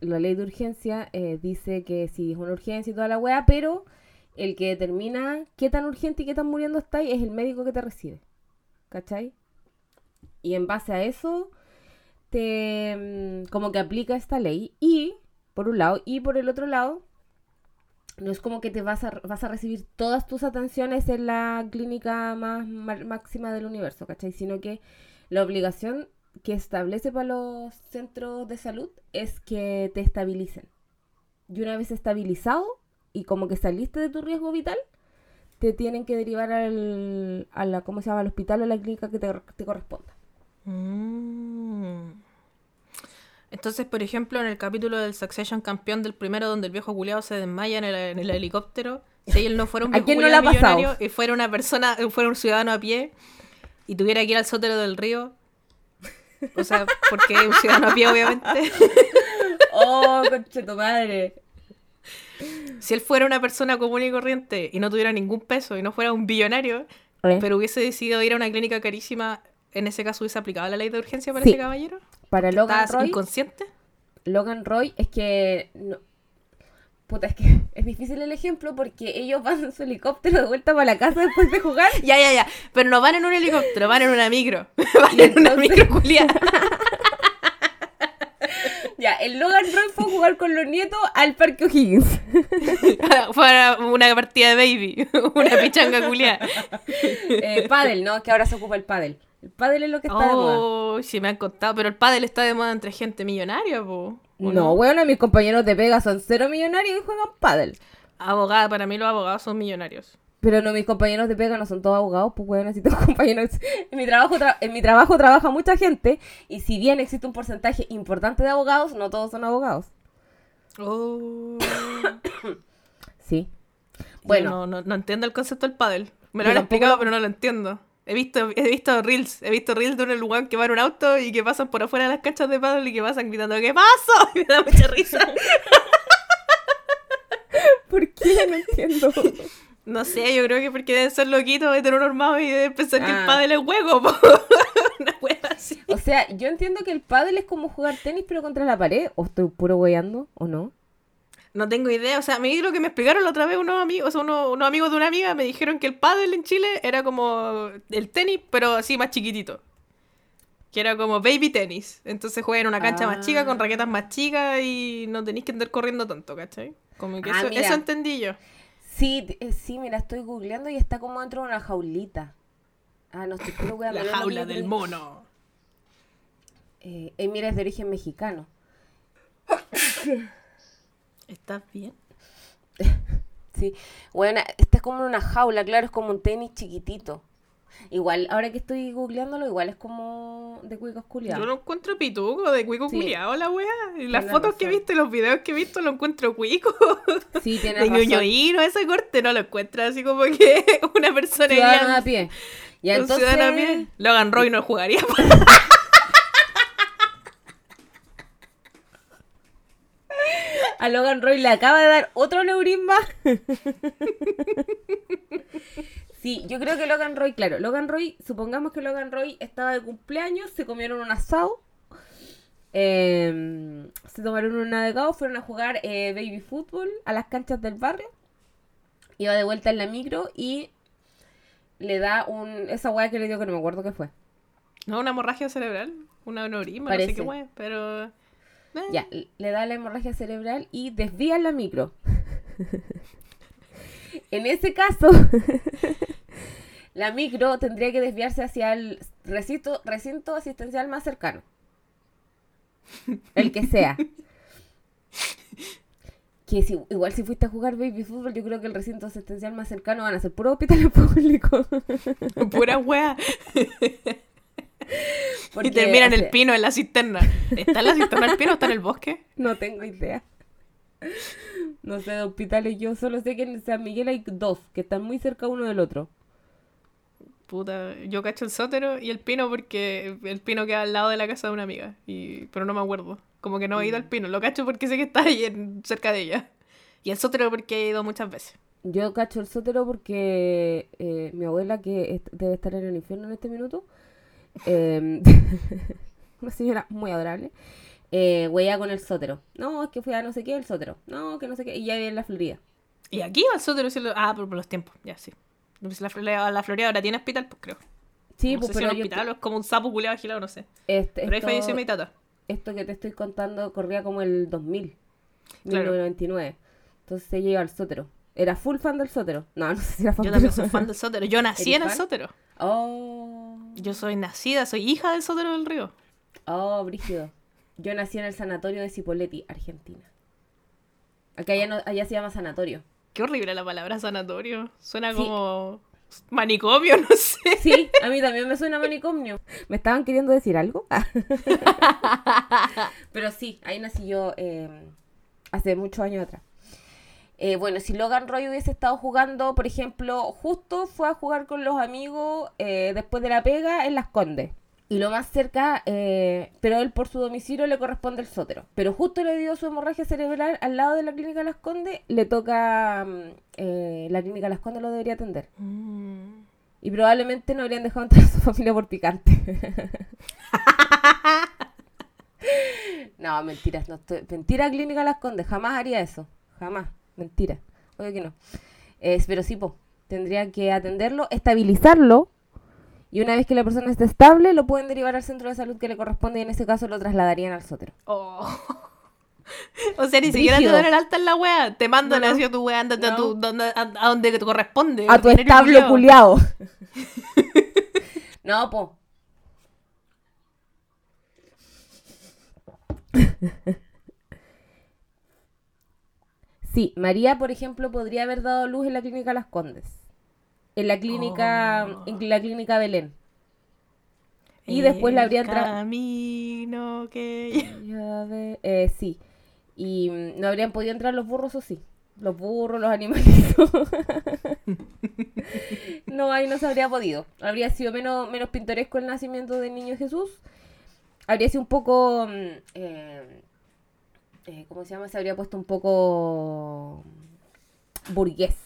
la ley de urgencia eh, dice que sí es una urgencia y toda la weá, pero el que determina qué tan urgente y qué tan muriendo estáis es el médico que te recibe. ¿Cachai? Y en base a eso, te mm, como que aplica esta ley. Y, por un lado, y por el otro lado, no es como que te vas a, vas a recibir todas tus atenciones en la clínica más ma- máxima del universo, ¿cachai? Sino que la obligación que establece para los centros de salud es que te estabilicen. Y una vez estabilizado y como que saliste de tu riesgo vital, te tienen que derivar al, a ¿cómo se llama? al hospital o a la clínica que te corresponda. Mm. Entonces, por ejemplo, en el capítulo del Succession campeón del primero, donde el viejo culiado se desmaya en el, en el helicóptero, si él no fuera un ¿A viejo no millonario y fuera una persona, fuera un ciudadano a pie y tuviera que ir al sótero del río, o sea, porque es un ciudadano a pie, obviamente. ¡Oh, conche tu madre! Si él fuera una persona común y corriente y no tuviera ningún peso y no fuera un billonario, Eh, pero hubiese decidido ir a una clínica carísima, en ese caso hubiese aplicado la ley de urgencia para Sí. ese caballero. Para Logan ¿Estás Roy, inconsciente? Logan Roy es que... no- Puta, es que es difícil el ejemplo porque ellos van en su helicóptero de vuelta para la casa después de jugar. Ya, ya, ya. Pero no van en un helicóptero, van en una micro. van en una entonces- micro culiada. Ya, el Logan Roy fue a jugar con los nietos al Parque O'Higgins. Fue una partida de baby. una pichanga culiada. Eh, pádel, ¿no? Que ahora se ocupa el pádel. El pádel es lo que está de moda. Oh, sí me han contado. Pero el pádel está de moda entre gente millonaria, po. ¿o No, bueno, mis compañeros de pega son cero millonarios y juegan pádel. Abogada, para mí los abogados son millonarios. Pero no, mis compañeros de pega no son todos abogados, pues bueno, si tengo compañeros. En mi trabajo, tra- en mi trabajo trabaja mucha gente, y si bien existe un porcentaje importante de abogados, no todos son abogados. Oh. Sí. Bueno. No, no, no entiendo el concepto del pádel. Me lo han explicado, lo- pero no lo entiendo. He visto, he visto reels, he visto reels de un lugar que va en un auto y que pasan por afuera de las canchas de pádel y que pasan gritando ¿Qué pasó? Y me da mucha risa. ¿Por qué? No entiendo. No sé, yo creo que porque deben ser loquitos, heteronormados y deben pensar que Ah. el pádel es hueco. Una wea así. O sea, yo entiendo que el pádel es como jugar tenis pero contra la pared. ¿O estoy puro weyando o no? No tengo idea, o sea, a mí lo que me explicaron la otra vez unos amigos, o sea, unos, unos amigos de una amiga me dijeron que el pádel en Chile era como el tenis, pero así más chiquitito. Que era como baby tenis. Entonces juegan en una cancha más chica, con Ah. raquetas más chicas y no tenéis que andar corriendo tanto, ¿cachai? Como que Ah, eso, eso entendí yo. Sí, eh, sí, mira, estoy googleando y está como dentro de una jaulita. Ah, no, estoy puro. La jaula del mono. Eh, eh, mira, es de origen mexicano. ¿Estás bien? Sí, bueno, está como en una jaula, claro, es como un tenis chiquitito. Igual, ahora que estoy googleándolo, igual es como de cuicos Yo culiados. lo encuentro pituco, de cuico Sí. culiao la wea. Y las Tienes fotos que he visto y los videos que he visto lo encuentro cuico. Sí, De tienes razón. ñoñoíno ese corte no lo encuentro así como que una persona Ciudadano a pie. Un entonces... a pie. Logan Roy no jugaría. A Logan Roy le acaba de dar otro neurisma. Sí, yo creo que Logan Roy, claro, Logan Roy, supongamos que Logan Roy estaba de cumpleaños, se comieron un asado, eh, se tomaron un navegado, fueron a jugar eh, baby fútbol a las canchas del barrio, iba de vuelta en la micro y le da un, esa weá que le dio que no me acuerdo qué fue. No, una hemorragia cerebral, una aneurisma, no sé qué pero... eh, Ya, le da la hemorragia cerebral y desvía la micro. en ese caso, la micro tendría que desviarse hacia el recinto, recinto asistencial más cercano. El que sea. Que si, igual si fuiste a jugar baby fútbol, yo creo que el recinto asistencial más cercano van a ser puros hospitales públicos. Pura wea. Porque, y termina en el sea, pino, en la cisterna. ¿Está en la cisterna el pino o está en el bosque? No tengo idea. No sé de hospitales, yo solo sé que en San Miguel hay dos, que están muy cerca uno del otro. Puta, yo cacho el sótero y el pino porque el pino queda al lado de la casa de una amiga. Y, pero no me acuerdo. Como que no he ido al Mm. pino. Lo cacho porque sé que está ahí en- cerca de ella. Y el sótero porque he ido muchas veces. Yo cacho el sótero porque eh, mi abuela, que est- debe estar en el infierno en este minuto, eh, una señora muy adorable, eh, huella con el sótero. No, es que fui a no sé qué, el sótero. No, que no sé qué. Y ya vive en la Florida. Y aquí al sótero lo... Ah, por, por los tiempos, ya sí. Si La, Florida- la Florida ahora tiene hospital, pues creo. Sí, no pues, sé si pero un hospital o es como un sapo culeado agilado, no sé. este, Pero ahí esto, falleció mi tata. esto que te estoy contando corría como el 2000, Claro. 1999. Entonces ella iba al sótero. Era full fan del sótero. No, no sé si era fan Yo también soy fan del sótero. Yo nací ¿Eres en el sótero. Oh, Yo soy nacida, soy hija del sótero del río. oh, brígido. Yo nací en el sanatorio de Cipolletti, Argentina. Acá allá, no, allá se llama sanatorio. Qué horrible la palabra sanatorio. Suena Sí. como manicomio, no sé. Sí, a mí también me suena manicomio. ¿Me estaban queriendo decir algo? Pero sí, ahí nací yo eh, hace muchos años atrás. Eh, bueno, si Logan Roy hubiese estado jugando, por ejemplo, justo fue a jugar con los amigos eh, después de la pega en Las Condes. Y lo más cerca, eh, pero él por su domicilio le corresponde el sótero. Pero justo le dio su hemorragia cerebral al lado de la clínica Las Condes, le toca, mm, eh, la clínica Las Condes lo debería atender. Mm. Y probablemente no habrían dejado entrar a su familia por picante. no, mentiras. No estoy... Mentira, Clínica Las Condes. Jamás haría eso. Jamás. Mentira. Obvio que no. Eh, pero sí, po. Tendría que atenderlo, estabilizarlo. Y una vez que la persona esté estable, lo pueden derivar al centro de salud que le corresponde y en ese caso lo trasladarían al sótero. Oh. O sea, ni siquiera te dan el alta en la wea. Te mandan No, no. hacia tu wea, ándate a, tu, donde, a, a donde te corresponde. A tu establo culiao. no, po. Sí, María, por ejemplo, podría haber dado luz en la clínica Las Condes. En la clínica, Oh. en la clínica Belén. Y después la habrían camino que... Eh, sí. Y mm, no habrían podido entrar los burros, o sí. los burros, los animalitos. no, ahí no se habría podido. Habría sido menos, menos pintoresco el nacimiento del niño Jesús. Habría sido un poco... mm, eh, eh, ¿Cómo se llama? Se habría puesto un poco burgués.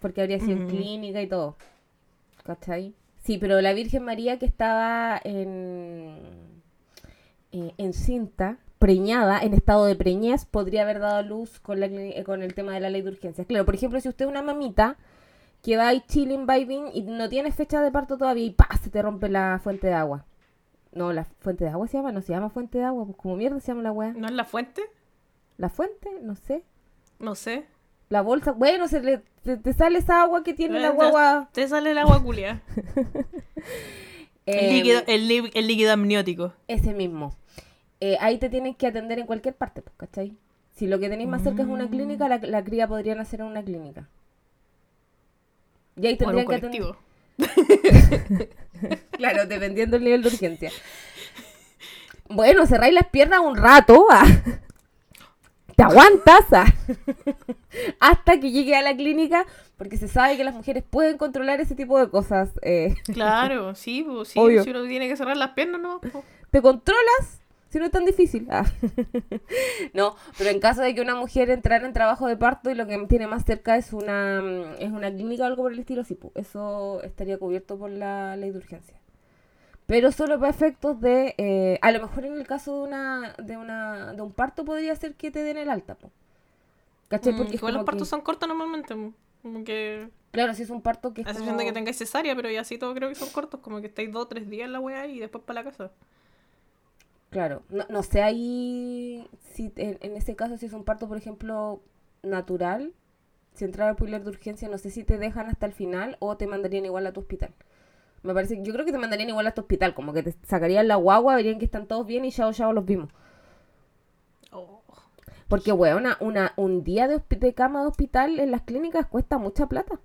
Porque habría sido en clínica y todo. ¿Cachai? Sí, pero la Virgen María que estaba en, eh, encinta, preñada, en estado de preñez, podría haber dado luz con, la, eh, con el tema de la ley de urgencias. Claro, por ejemplo, si usted es una mamita que va ahí chilling, vibing y no tiene fecha de parto todavía y ¡pa! se te rompe la fuente de agua. No, la fuente de agua se llama, no se llama fuente de agua, pues como mierda se llama la weá. ¿No es la fuente? ¿La fuente? No sé. No sé. La bolsa, bueno, se le, te, te sale esa agua que tiene la Eh, guagua. Te sale el agua culia. el, em, líquido, el, líquido amniótico. Ese mismo. Eh, ahí te tienen que atender en cualquier parte, pues, ¿cachai? Si lo que tenéis más cerca es una clínica, la, la cría podría nacer en una clínica. Y ahí tendrían que atender. Claro, dependiendo del nivel de urgencia. Bueno, cerráis las piernas un rato. ah. Te aguantas ah. hasta que llegue a la clínica, porque se sabe que las mujeres pueden controlar ese tipo de cosas. eh. Claro, sí, pues, sí, si uno tiene que cerrar las piernas, no. pues. ¿Te controlas? Si no es tan difícil. Ah. no, pero en caso de que una mujer entrara en trabajo de parto y lo que tiene más cerca es una, mm, es una clínica o algo por el estilo, sí, pu, eso estaría cubierto por la ley de urgencia. Pero solo para efectos de... eh, a lo mejor en el caso de una, de una de un parto podría ser que te den el alta, po. ¿Cachai? Mm, Porque igual los partos que- son cortos normalmente. pues. Como que. Claro, si es un parto que es A excepción como- de que tengáis cesárea, pero ya así todo creo que son cortos. Como que estáis dos o tres días en la weá y después para la casa. Claro, no, no sé ahí si en, en ese caso si es un parto, por ejemplo, natural, si entrar al pilar de urgencia, no sé si te dejan hasta el final o te mandarían igual a tu hospital. Me parece, yo creo que te mandarían igual a tu hospital, como que te sacarían la guagua, verían que están todos bien y ya ya los vimos. Oh. Porque, weona, una, un día de, de cama de hospital en las clínicas cuesta mucha plata.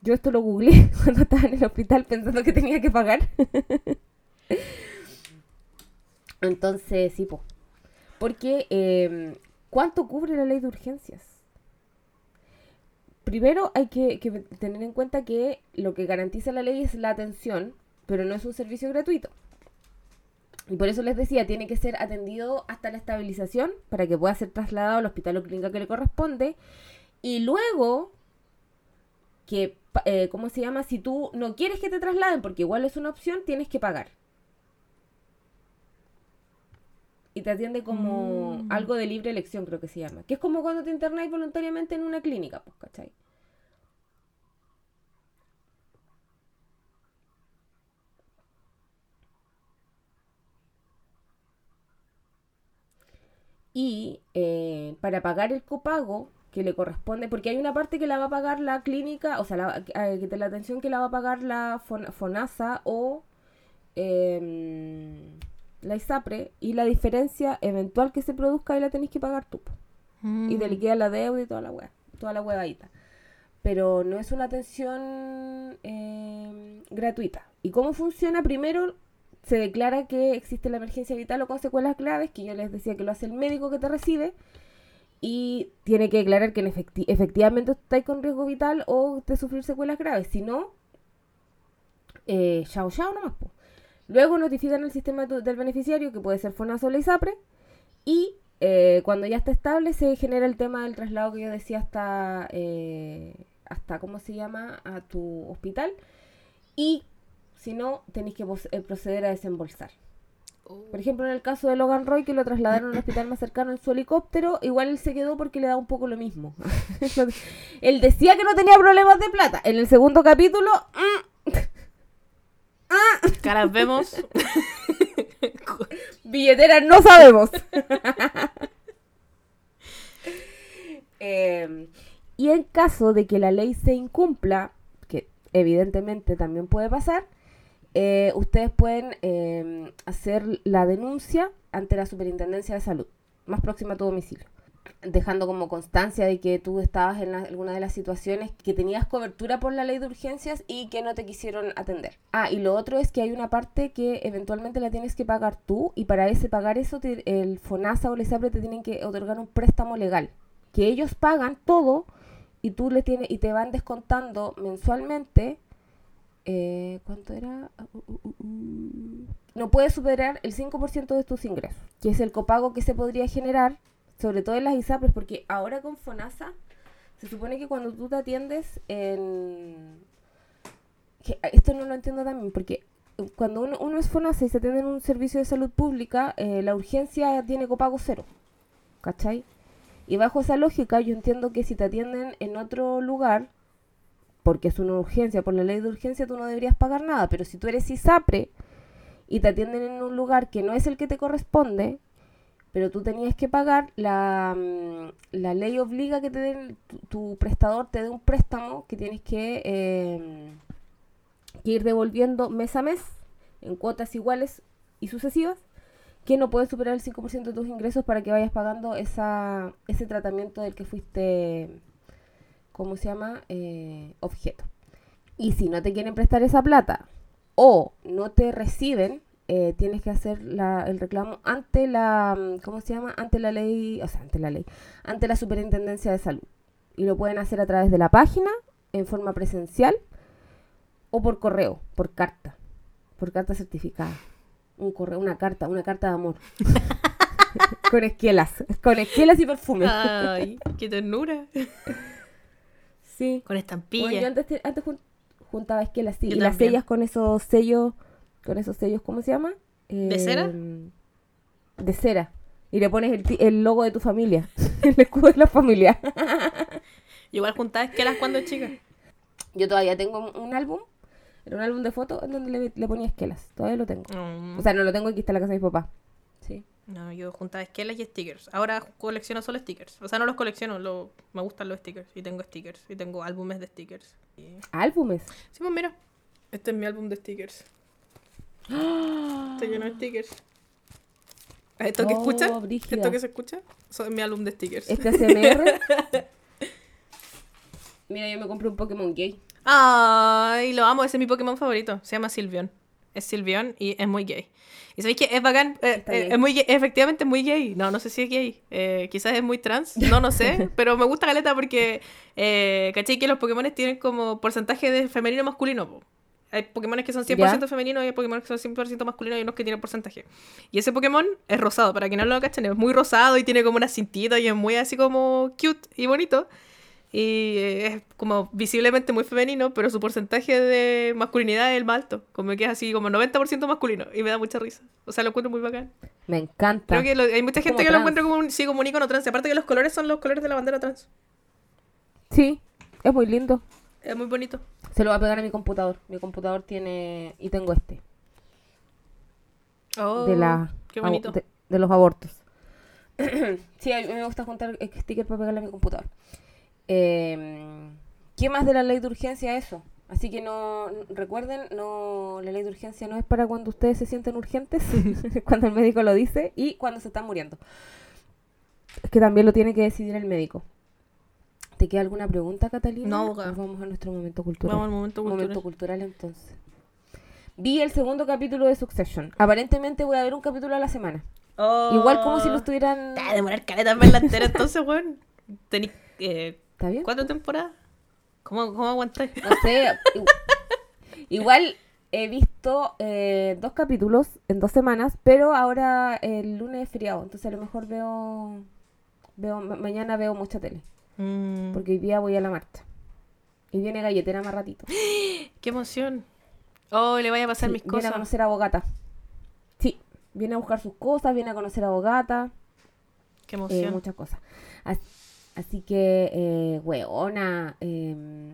Yo esto lo googleé cuando estaba en el hospital pensando que tenía que pagar. Entonces, sí, po. Porque, eh, ¿cuánto cubre la ley de urgencias? Primero hay que, tener en cuenta que lo que garantiza la ley es la atención, pero no es un servicio gratuito. Y por eso les decía, tiene que ser atendido hasta la estabilización para que pueda ser trasladado al hospital o clínica que le corresponde. Y luego, que, eh, ¿cómo se llama? Si tú no quieres que te trasladen, porque igual es una opción, tienes que pagar. Y te atiende como Mm. algo de libre elección, creo que se llama. Que es como cuando te internáis voluntariamente en una clínica, pues, ¿cachai? Y eh, para pagar el copago que le corresponde, porque hay una parte que la va a pagar la clínica, o sea, la, eh, la atención que la va a pagar la Fon- FONASA o em, la ISAPRE, y la diferencia eventual que se produzca ahí la tenéis que pagar tú. Y te Mm. liquida la deuda y toda la wea, toda la huevadita. Pero no es una atención em, gratuita. ¿Y cómo funciona? Primero se declara que existe la emergencia vital o con secuelas graves, que yo les decía que lo hace el médico que te recibe, y tiene que declarar que en efecti- efectivamente estáis con riesgo vital o de sufrir secuelas graves. Si no, eh, chao, chao nomás. po. Luego notifican al sistema del beneficiario, que puede ser FONASA o la ISAPRE, y eh, cuando ya está estable se genera el tema del traslado que yo decía hasta, eh, hasta ¿cómo se llama?, a tu hospital. Y si no, tenéis que eh, proceder a desembolsar. Oh. Por ejemplo, en el caso de Logan Roy, que lo trasladaron al hospital más cercano en su helicóptero, igual él se quedó porque le da un poco lo mismo. él decía que no tenía problemas de plata. En el segundo capítulo, mm, Caras vemos. billetera no sabemos. Eh, y en caso de que la ley se incumpla, que evidentemente también puede pasar, eh, ustedes pueden eh, hacer la denuncia ante la Superintendencia de Salud, más próxima a tu domicilio. Dejando como constancia de que tú estabas en la- alguna de las situaciones que tenías cobertura por la ley de urgencias y que no te quisieron atender. Ah, y lo otro es que hay una parte que eventualmente la tienes que pagar tú y para ese pagar eso el FONASA o el ISAPRE te tienen que otorgar un préstamo legal, que ellos pagan todo y tú le tienes y te van descontando mensualmente eh, ¿cuánto era? Ah, uh, uh, uh. No puedes superar el 5% de tus ingresos, que es el copago que se podría generar, sobre todo en las ISAPRES, porque ahora con FONASA se supone que cuando tú te atiendes en... que esto no lo entiendo también, porque cuando uno, uno es FONASA y se atiende en un servicio de salud pública, eh, la urgencia tiene copago cero, ¿cachai? Y bajo esa lógica yo entiendo que si te atienden en otro lugar, porque es una urgencia, por la ley de urgencia tú no deberías pagar nada, pero si tú eres ISAPRE y te atienden en un lugar que no es el que te corresponde, pero tú tenías que pagar, la, mm, la ley obliga que te den, tu, prestador te dé un préstamo que tienes que, eh, que ir devolviendo mes a mes en cuotas iguales y sucesivas, que no puedes superar el 5% de tus ingresos para que vayas pagando esa, ese tratamiento del que fuiste ¿cómo se llama? Eh, objeto. Y si no te quieren prestar esa plata o no te reciben, eh, tienes que hacer la- el reclamo ante la, mm, ¿cómo se llama? Ante la ley, o sea, ante la ley, ante la Superintendencia de Salud. Y lo pueden hacer a través de la página, en forma presencial o por correo, por carta, por carta certificada. Un correo, una carta, una carta de amor. con esquelas, con esquelas y perfume. Ay, qué ternura. Sí. Con Bueno, estampilla. yo antes, te- antes jun- juntaba esquelas, sí. Yo Y las sellas con esos sellos, con esos sellos, ¿cómo se llama? ¿De cera? Em, De cera. Y le pones el, el logo de tu familia, el escudo de la familia. Igual juntaba esquelas cuando chica. Yo todavía tengo un, álbum, era un álbum de fotos en donde le, le ponía esquelas. Todavía lo tengo. No, O sea, no lo tengo, aquí está en la casa de mi papá. Sí. no, yo juntaba esquelas y stickers. Ahora colecciono solo stickers. O sea, no los colecciono, lo, me gustan los stickers. Y tengo stickers. Y tengo álbumes de stickers. Y- Álbumes. Sí, pues mira. Este es mi álbum de stickers. Está lleno de stickers. ¿Esto que Oh, escucha? brígida. ¿Esto que se escucha? Eso es mi álbum de stickers. Este ASMR. Mira, yo me compré un Pokémon gay. Ay, lo amo, ese es mi Pokémon favorito. Se llama Silvion. Es Silvion y es muy gay. Y sabéis que es bacán, eh, eh, es muy gay, efectivamente es muy gay. No, no sé si es gay. Eh, quizás es muy trans, no, no sé. pero me gusta Caleta porque, eh, ¿cachai? Que los Pokémon tienen como porcentaje de femenino masculino. po. Hay Pokémon que son 100% Ya. femeninos y hay Pokémon que son 100% masculinos y unos que tienen porcentaje. Y ese Pokémon es rosado, para que no lo cachen, es muy rosado y tiene como una cintita y es muy así como cute y bonito. Y eh, es como visiblemente muy femenino, pero su porcentaje de masculinidad es el más alto. Como que es así como 90% masculino. Y me da mucha risa. O sea, lo encuentro muy bacán. Me encanta. Creo que lo- hay mucha gente como que lo trans. encuentra como un, sí, como un icono trans. Aparte que los colores son los colores de la bandera trans. Sí, es muy lindo. Es muy bonito. Se lo voy a pegar a mi computador. Mi computador tiene. Y tengo este. Oh, de la. Qué bonito. de los abortos. sí, a mí me gusta juntar eh, stickers para pegarle a mi computador. Eh, ¿Qué más de la ley de urgencia eso? Así que no recuerden, no la ley de urgencia no es para cuando ustedes se sienten urgentes, cuando el médico lo dice y cuando se están muriendo. Es que también lo tiene que decidir el médico. ¿Te queda alguna pregunta, Catalina? No, abogada. Nos vamos a nuestro momento cultural. Vamos al momento cultural. Momento cultural entonces. Vi el segundo capítulo de Succession. Aparentemente voy a ver un capítulo a la semana. Oh. Igual como si lo estuvieran... Te va a demorar caleta verla entera entonces, weón. Tenéis eh, ¿Está bien? cuatro temporadas. ¿Cómo, cómo aguantáis? No sé. Igual he visto eh, dos capítulos en dos semanas, pero ahora el lunes es feriado, entonces a lo mejor veo... veo ma- mañana veo mucha tele, Mm, porque hoy día voy a la marcha. Y viene galletera más ratito. Qué emoción. Oh, le vaya a pasar Sí, mis Viene a cosas. conocer a Bogata. Sí, viene a buscar sus cosas, viene a conocer a Bogata. Qué eh, emoción. muchas cosas. As- Así que, eh, weona, em,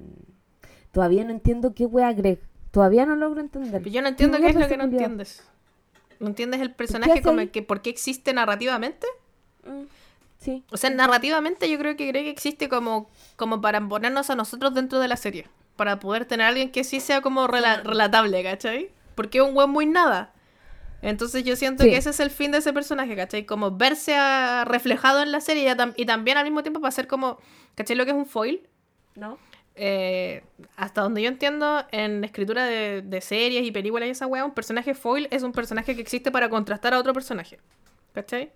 todavía no entiendo qué wea Greg. Todavía no logro entender. Pero yo no entiendo ¿Qué qué es lo que no entiendes. ¿No entiendes el personaje como ahí? que por qué existe narrativamente? Mm, sí. O sea, narrativamente yo creo que Greg existe como, como para ponernos a nosotros dentro de la serie. Para poder tener a alguien que sí sea como rela- relatable, ¿cachai? Porque es un weón muy nada. Entonces yo siento Sí. que ese es el fin de ese personaje, ¿cachai? Como verse a- reflejado en la serie y, tam- y también al mismo tiempo para ser como, ¿cachai? Lo que es un foil. ¿No? Eh, hasta donde yo entiendo, en escritura de, de series y películas y esa weá, un personaje foil es un personaje que existe para contrastar a otro personaje. ¿Cachai?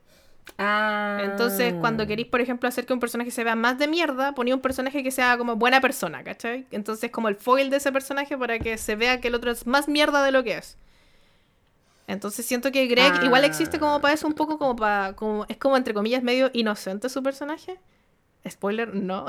Ah. Entonces, cuando queréis, por ejemplo, hacer que un personaje se vea más de mierda, ponía un personaje que sea como buena persona, ¿cachai? Entonces, como el foil de ese personaje para que se vea que el otro es más mierda de lo que es. Entonces siento que Greg Ah. igual existe como para eso, un poco como para. Como, es como entre comillas medio inocente su personaje. Spoiler, no.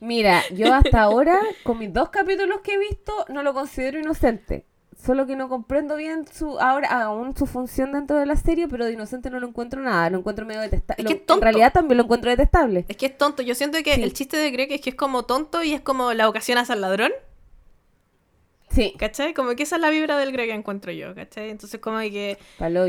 Mira, yo hasta ahora, con mis dos capítulos que he visto, no lo considero inocente. Solo que no comprendo bien su ahora aún su función dentro de la serie, pero de inocente no lo encuentro nada, lo encuentro medio detestable. Es que es en tonto. realidad también lo encuentro detestable. Es que es tonto. Yo siento que Sí. el chiste de Greg es que es como tonto y es como la ocasión hacia el ladrón. Sí, ¿Cachai? Como que esa es la vibra del Greg, encuentro yo, ¿cachai? Entonces, como que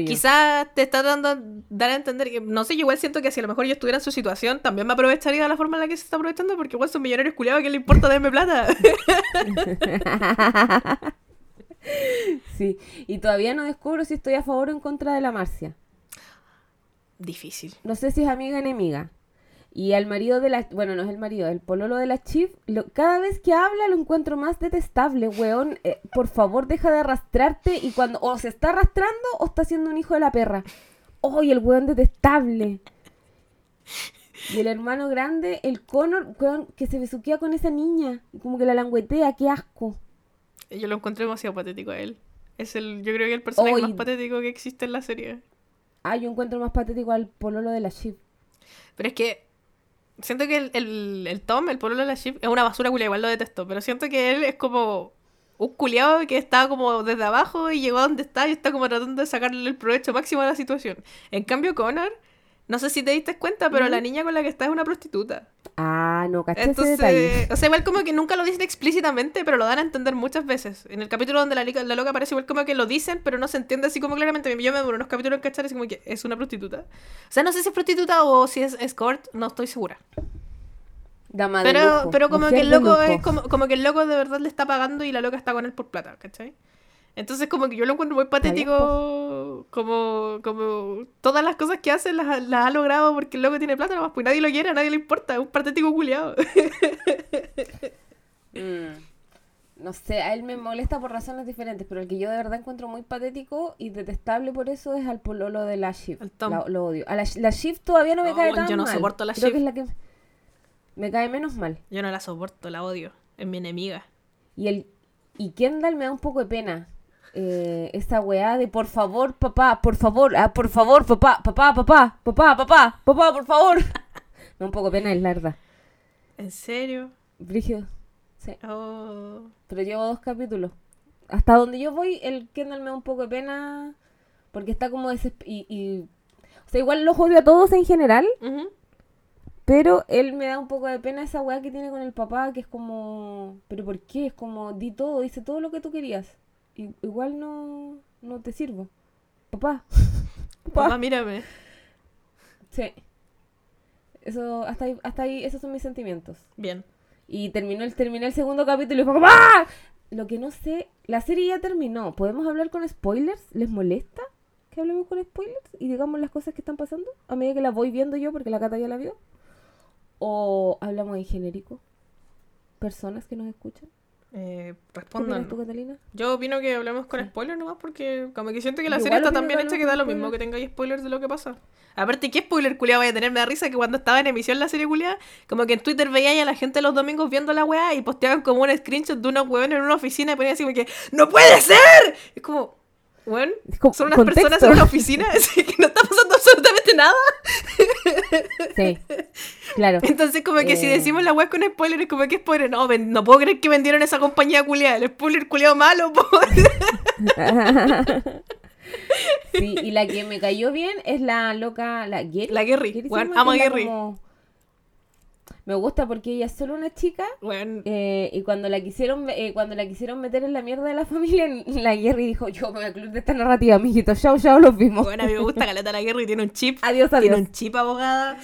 quizás te está dando a dar a entender que, no sé, yo igual siento que si a lo mejor yo estuviera en su situación, también me aprovecharía de la forma en la que se está aprovechando, porque igual son millonarios culiados, ¿qué le importa darme plata? sí, y todavía no descubro si estoy a favor o en contra de la Marcia. Difícil. No sé si es amiga o enemiga. Y al marido de la... Bueno, no es el marido, el pololo de la Chief. lo- cada vez que habla lo encuentro más detestable, weón. Eh, por favor, deja de arrastrarte y cuando... O se está arrastrando o está siendo un hijo de la perra. ¡Ay, el weón detestable! Y el hermano grande, el Connor, weón, que se besuquea con esa niña. Y como que la languetea, qué asco. Yo lo encontré demasiado patético a él. Es el, yo creo que el personaje más patético que existe en la serie. Ah, yo encuentro más patético al pololo de la Chief. Pero es que siento que el, el, el Tom, el pololo de la Ship, es una basura culia, igual lo detesto. Pero siento que él es como un culiado que está como desde abajo y llegó a donde está y está como tratando de sacarle el provecho máximo a la situación. En cambio, Connor, no sé si te diste cuenta, pero la niña con la que está es una prostituta. Ah, no, caché ese detalle. Entonces, o sea, igual como que nunca lo dicen explícitamente, pero lo dan a entender muchas veces. En el capítulo donde la, loca aparece, igual como que lo dicen, pero no se entiende así como claramente. Yo me demoro unos capítulos en cachar así como que es una prostituta. O sea, no sé si es prostituta o si es escort, no estoy segura. Dama de Pero, lujo, pero como mujer que el loco es como, como que el loco de verdad le está pagando y la loca está con él por plata, ¿cachai? Entonces como que yo lo encuentro muy patético, como, como todas las cosas que hace las, las ha logrado porque el loco tiene plata nomás, pues nadie lo quiere, a nadie le importa, es un patético culiado. Mm, No sé, a él me molesta por razones diferentes, pero el que yo de verdad encuentro muy patético y detestable por eso es al pololo de la Shift. La- lo odio. A la, la Shift todavía no me Oh, cae yo tan no mal. soporto la Creo que Shiv. es la que me cae menos mal. Yo no la soporto, la odio, es mi enemiga. Y el y Kendall me da un poco de pena. Eh, esa weá de por favor, papá, por favor, ah, por favor, papá, papá, papá, papá, papá, papá, por favor. me un poco pena, es larga. ¿En serio? Brígido. Sí. Oh. Pero llevo dos capítulos. Hasta donde yo voy, el Kendall me da un poco de pena. Porque está como desesp- y, y- O sea, igual los odio a todos en general. Pero él me da un poco de pena esa weá que tiene con el papá. Que es como. ¿Pero por qué? Es como. Di todo, hice todo lo que tú querías. Igual no. No te sirvo. Papá. Papá. Papá, mírame. Sí. Eso, hasta ahí, hasta ahí, esos son mis sentimientos. Bien. Y terminó el, terminé el segundo capítulo y fue como ¡Ah! Lo que no sé, la serie ya terminó. ¿Podemos hablar con spoilers? ¿Les molesta que hablemos con spoilers? Y digamos las cosas que están pasando a medida que las voy viendo yo porque la Cata ya la vio. ¿O hablamos en genérico? ¿Personas que nos escuchan? Eh, ¿Qué respondan. opinas tú, Catalina? Yo opino que hablemos con spoilers nomás porque como que siento que la serie está tan bien hecha que da lo mismo que tengáis spoilers de lo que pasa. Aparte, ¿qué spoiler culiado vaya a tener? Me da risa que cuando estaba en emisión la serie culiada, como que en Twitter veía a la gente los domingos viendo la weá y posteaban como un screenshot de unos weones en una oficina y ponían así como que ¡No puede ser! Es como, como son unas contexto. personas en una oficina, así que no está pasando absolutamente nada. Sí, claro. Entonces, como que si Eh. decimos la weá con spoiler, es como que spoiler, no, ven- no puedo creer que vendieron esa compañía culiada, el spoiler culiado malo, po. sí, y la que me cayó bien es la loca, la Gary. La Gary, llama? amo Gary. como- Me gusta porque ella es solo una chica Weón, Eh, y cuando la quisieron eh, cuando la quisieron meter en la mierda de la familia, la Jerry dijo, yo me voy a incluir de esta narrativa, mijito, chao, chao, los vimos. Bueno, a mí me gusta Caleta la Guerra y tiene un chip. Adiós, Tiene adiós. un chip abogada.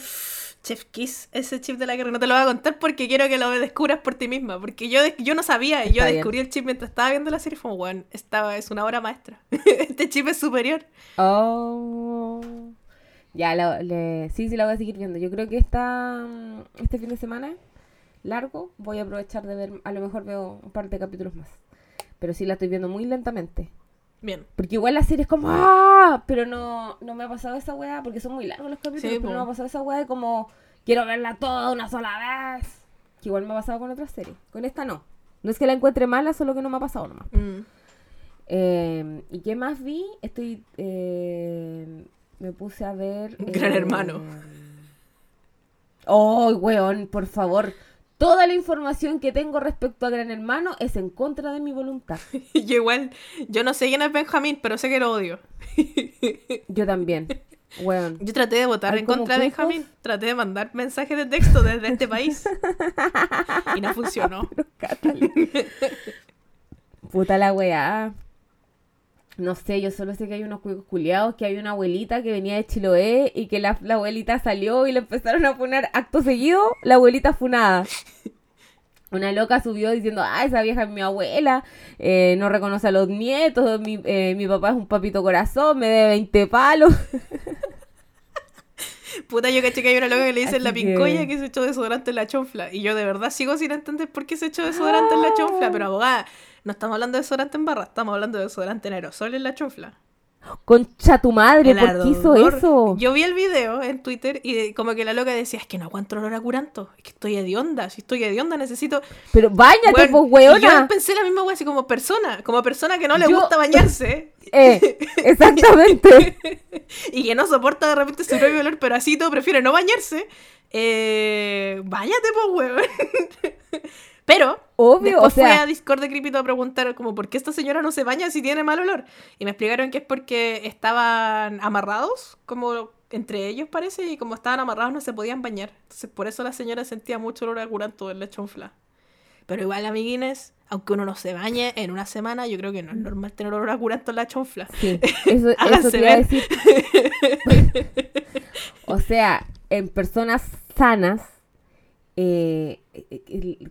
Chef Kiss, ese chip de la guerra. No te lo voy a contar porque quiero que lo descubras por ti misma. Porque yo, yo no sabía y yo bien. descubrí el chip mientras estaba viendo la serie. Fue bueno, esta es una obra maestra. este chip es superior. Oh. Ya, la- le- sí, sí la voy a seguir viendo. Yo creo que esta, mm, este fin de semana, largo, voy a aprovechar de ver, a lo mejor veo un par de capítulos más. Pero sí la estoy viendo muy lentamente. Bien. Porque igual la serie es como, ¡ah! Pero no, no me ha pasado esa weá, porque son muy largos los capítulos, Sí, pero po. no me ha pasado esa weá de como, quiero verla toda una sola vez. Que igual me ha pasado con otras series. Con esta no. No es que la encuentre mala, solo que no me ha pasado nomás. Mm. Eh, ¿Y qué más vi? Estoy. eh, me puse a ver. Gran eh, Hermano. ¡Oh, weón! Por favor. Toda la información que tengo respecto a Gran Hermano es en contra de mi voluntad. Yo igual, yo no sé quién es Benjamín, pero sé que lo odio. Yo también. Weón. Yo traté de votar en contra de. Benjamín. Traté de mandar mensajes de texto desde este país. y no funcionó. Puta la weá. No sé, yo solo sé que hay unos cuicos culiados, que hay una abuelita que venía de Chiloé y que la, la abuelita salió y le empezaron a funar acto seguido, la abuelita funada. Una loca subió diciendo, ah, esa vieja es mi abuela, eh, no reconoce a los nietos, mi, eh, mi papá es un papito corazón, me debe 20 palos. Puta, yo caché que hay una loca que le dicen Así la que- pincoya que... se echó desodorante en la chonfla. Y yo de verdad sigo sin entender por qué se echó desodorante en la chonfla. Pero abogada, no estamos hablando de desodorante en barra, estamos hablando de desodorante en aerosol en la chonfla. Concha tu madre, El ¿por qué hizo ardor. eso? Yo vi el video en Twitter y como que la loca decía, es que no aguanto el olor a curanto, es que estoy hedionda, si estoy hedionda necesito... Pero bañate, Weón, pues, y yo pensé la misma wea así como persona, como persona que no le Yo- gusta bañarse Eh, exactamente. y que no soporta de repente su propio olor, pero así todo prefiere no bañarse, eh, váyate pues weón. Pero Obvio, después o sea- fui a Discord de Cripito a preguntar como por qué esta señora no se baña si tiene mal olor. Y me explicaron que es porque estaban amarrados, como entre ellos parece, y como estaban amarrados no se podían bañar. Entonces por eso la señora sentía mucho olor a curanto en la chonfla. Pero igual, amiguines, aunque uno no se bañe en una semana, yo creo que no es normal tener olor a curanto en la chonfla. Sí, eso, eso te iba a decir. o sea, en personas sanas, eh,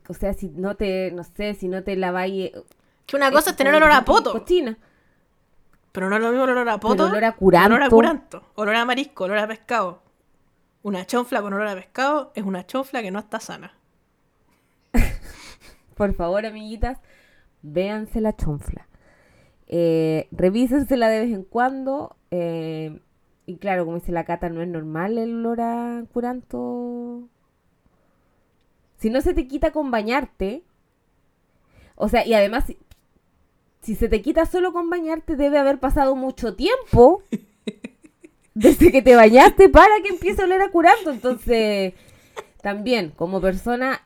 o sea, si no te, no sé, si no te laváis... eh, Que una cosa es tener olor a poto, Cochina. pero no es lo mismo el olor a poto. olor a curanto. Olor a curanto, olor a marisco, olor a pescado. Una chonfla con olor a pescado es una chonfla que no está sana. Por favor, amiguitas, véanse la chonfla. Eh, revísensela de vez en cuando. eh, y claro, como dice la cata, no es normal el olor a curanto. Si no se te quita con bañarte. O sea, y además, si, si se te quita solo con bañarte, debe haber pasado mucho tiempo. Desde que te bañaste para que empiece a oler a curanto. Entonces, también, como persona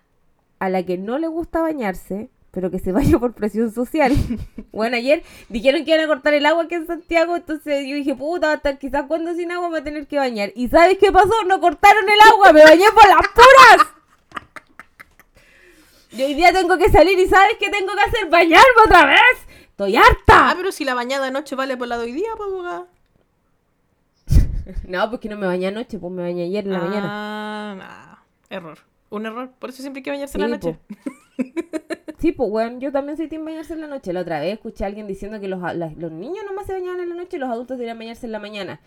a la que no le gusta bañarse, pero que se baña por presión social. Bueno, ayer dijeron que iban a cortar el agua aquí en Santiago, entonces yo dije, puta, va a estar quizás cuando sin agua me va a tener que bañar. ¿Y sabes qué pasó? No cortaron el agua, me bañé por las puras. Y hoy día tengo que salir y ¿sabes qué tengo que hacer? Bañarme otra vez. Estoy Ah, harta. pero si la bañada anoche vale por la de hoy día, pues, abogada. No, pues que no me bañé anoche, pues me bañé ayer en la mañana. Ah, error. Un error. Por eso siempre hay que bañarse Sí, en la noche. Sí, pues bueno, yo también soy team bañarse en la noche. La otra vez escuché a alguien diciendo que los, a- las- los niños nomás se bañaban en la noche y los adultos deberían bañarse en la mañana.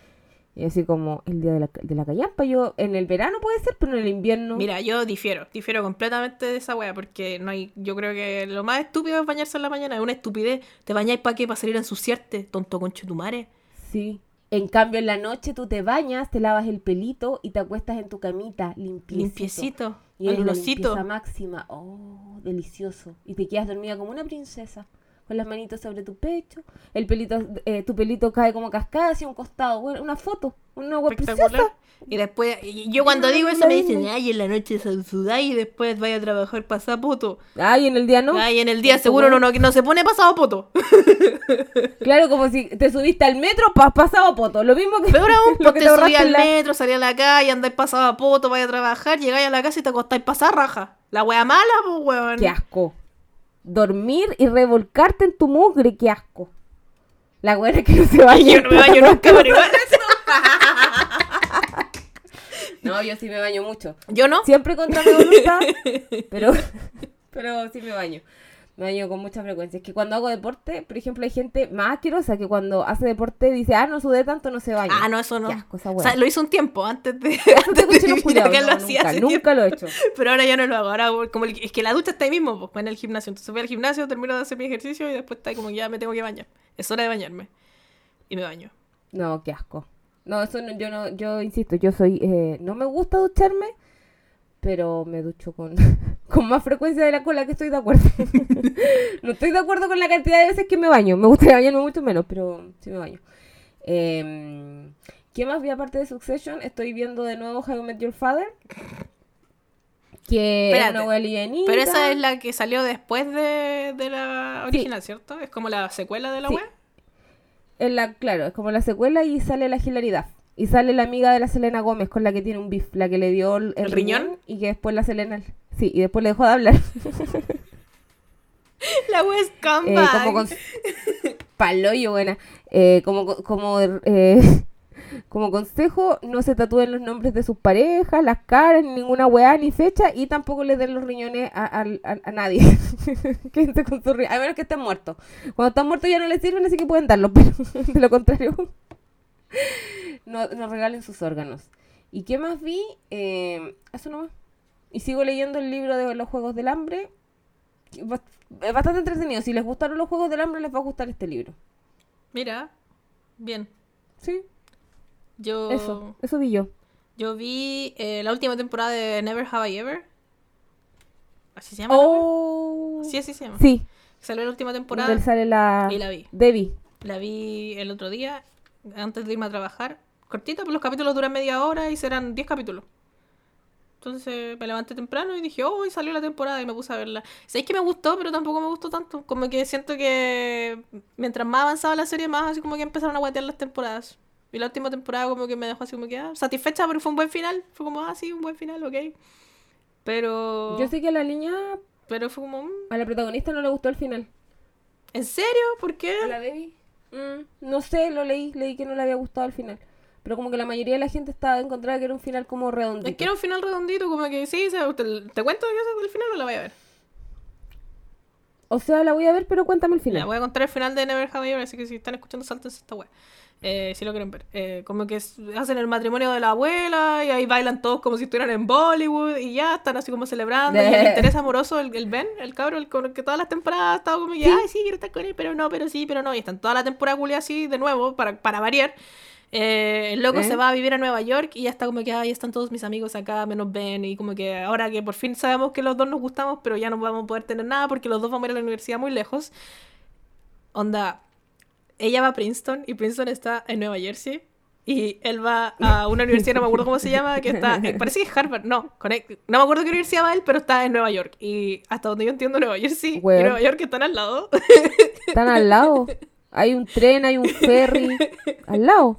Y así como el día de la, de la callampa, yo en el verano puede ser, pero en el invierno. Mira, yo difiero, difiero completamente de esa wea, porque no hay, yo creo que lo más estúpido es bañarse en la mañana, es una estupidez. ¿Te bañáis para qué? ¿Para salir a ensuciarte, tonto concho tu madre? Sí. En cambio, en la noche tú te bañas, te lavas el pelito y te acuestas en tu camita limpiecito. Limpiecito, Y es la limpieza máxima. Oh, delicioso. Y te quedas dormida como una princesa. Con las manitos sobre tu pecho. El pelito, eh, tu pelito cae como cascada hacia un costado. Bueno, una foto. Una web Espectacular. princesa. Y después, y yo cuando digo eso me dicen, ay, en la noche se sudáis y después vaya a trabajar pasapoto. Ay, en el día no. Ay, en el día seguro no, no, no se pone pasado poto. Claro, como si te subiste al metro, pas pasado poto. Lo mismo que. Peor aún, lo pues que te subí ahorraste al la- metro, salí a la calle, andáis pasado a poto, vaya a trabajar, llegáis a la casa y te acostáis pasar raja. La wea mala, pues weón. Qué asco. Dormir y revolcarte en tu mugre, qué asco. La buena que no se baña. Yo no me baño nunca, pero igual. No, yo sí me baño mucho. Yo no. Siempre contra mi voluntad, pero, pero sí me baño. Me baño con mucha frecuencia. Es que cuando hago deporte, por ejemplo, hay gente más asquerosa que cuando hace deporte dice, ah, no sudé tanto, no se baña. Ah, no, eso no. Qué asco esa O sea, lo hice un tiempo antes de, antes de vivir acá, no, lo hacía nunca, lo he hecho. Pero ahora ya no lo hago. Ahora como el- es que la ducha está ahí mismo, pues en el gimnasio. Entonces voy al gimnasio, termino de hacer mi ejercicio y después está ahí como que ya me tengo que bañar. Es hora de bañarme. Y me baño. No, qué asco. No, eso no, yo no, yo insisto, yo soy, eh, no me gusta ducharme, pero me ducho con, con más frecuencia de la cola que estoy de acuerdo. no estoy de acuerdo con la cantidad de veces que me baño. Me gustaría bañarme mucho menos, pero sí me baño. Eh, ¿Qué más vi aparte de Succession? Estoy viendo de nuevo How I Met Your Father. Que es Espérate, una livianita. Pero esa es la que salió después de, de la Sí. original, ¿cierto? Es como la secuela de la Sí. web. Es la, claro, es como la secuela y sale la hilaridad. Y sale la amiga de la Selena Gómez con la que tiene un beef, la que le dio el, ¿El riñón? y que después la Selena. Sí, y después le dejó de hablar. La web es Eh, como con. Paloyo, buena. Eh, como co- como, eh, como consejo, no se tatúen los nombres de sus parejas, las caras, ni ninguna weá, ni fecha, y tampoco le den los riñones a, a- a- a nadie. Quédense con sus riñones, a menos que estén muertos. Cuando están muertos ya no les sirven, así que pueden darlos, pero de lo contrario, no, no regalen sus órganos. ¿Y qué más vi? Eh, eso nomás. Y sigo leyendo el libro de los Juegos del Hambre. que Es bastante entretenido. Si les gustaron los Juegos del Hambre, les va a gustar este libro. Mira, bien. Sí, Yo, eso. Eso vi yo. yo vi eh, la última temporada de Never Have I Ever. ¿Así se llama? Oh. Sí, así se llama. Sí, Salió la última temporada sale la... y la vi. Debbie. La vi el otro día, antes de irme a trabajar. Cortita, pues los capítulos duran media hora y serán 10 capítulos. Entonces me levanté temprano y dije, oh, y salió la temporada y me puse a verla. Sabéis que me gustó, pero tampoco me gustó tanto. Como que siento que mientras más avanzaba la serie, más así como que empezaron a guatear las temporadas. Y la última temporada como que me dejó así como que ah, satisfecha porque fue un buen final. Fue como, ah, sí, un buen final, ok. Pero... Yo sé que a la niña, Pero fue como, mm, a la protagonista no le gustó el final. ¿en serio? ¿Por qué? ¿A la Debbie? Mm, no sé, lo leí. Leí que no le había gustado el final. Pero como que la mayoría de la gente estaba encontrada que era un final como redondito. Es que era un final redondito, como que sí, te, te cuento yo el final o la voy a ver. O sea, la voy a ver, pero cuéntame el final. voy a contar el final de Never Have I Ever, así que si están escuchando, saltense esta wea. Eh, si lo quieren ver. Eh, como que hacen el matrimonio de la abuela y ahí bailan todos como si estuvieran en Bollywood y ya están así como celebrando. Y el interés amoroso, el, el Ben, el cabro, el el que todas las temporadas ha estado como que, ay, sí, quiero estar con él, pero no, pero sí, pero no. Y están toda la temporada culia así de nuevo, para, para variar. Eh, el loco ¿Eh? se va a vivir a Nueva York y ya está como que, ay, están todos mis amigos acá, menos Ben. Y como que ahora que por fin sabemos que los dos nos gustamos, pero ya no vamos a poder tener nada porque los dos vamos a ir a la universidad muy lejos. Onda, ella va a Princeton y Princeton está en Nueva Jersey. Y él va a una universidad, no me acuerdo cómo se llama, que está, eh, parece que es Harvard, no, Connect- no me acuerdo qué universidad va él, pero está en Nueva York. Y hasta donde yo entiendo, Nueva Jersey y. Nueva York están al lado. Están al lado. Hay un tren, hay un ferry. Al lado.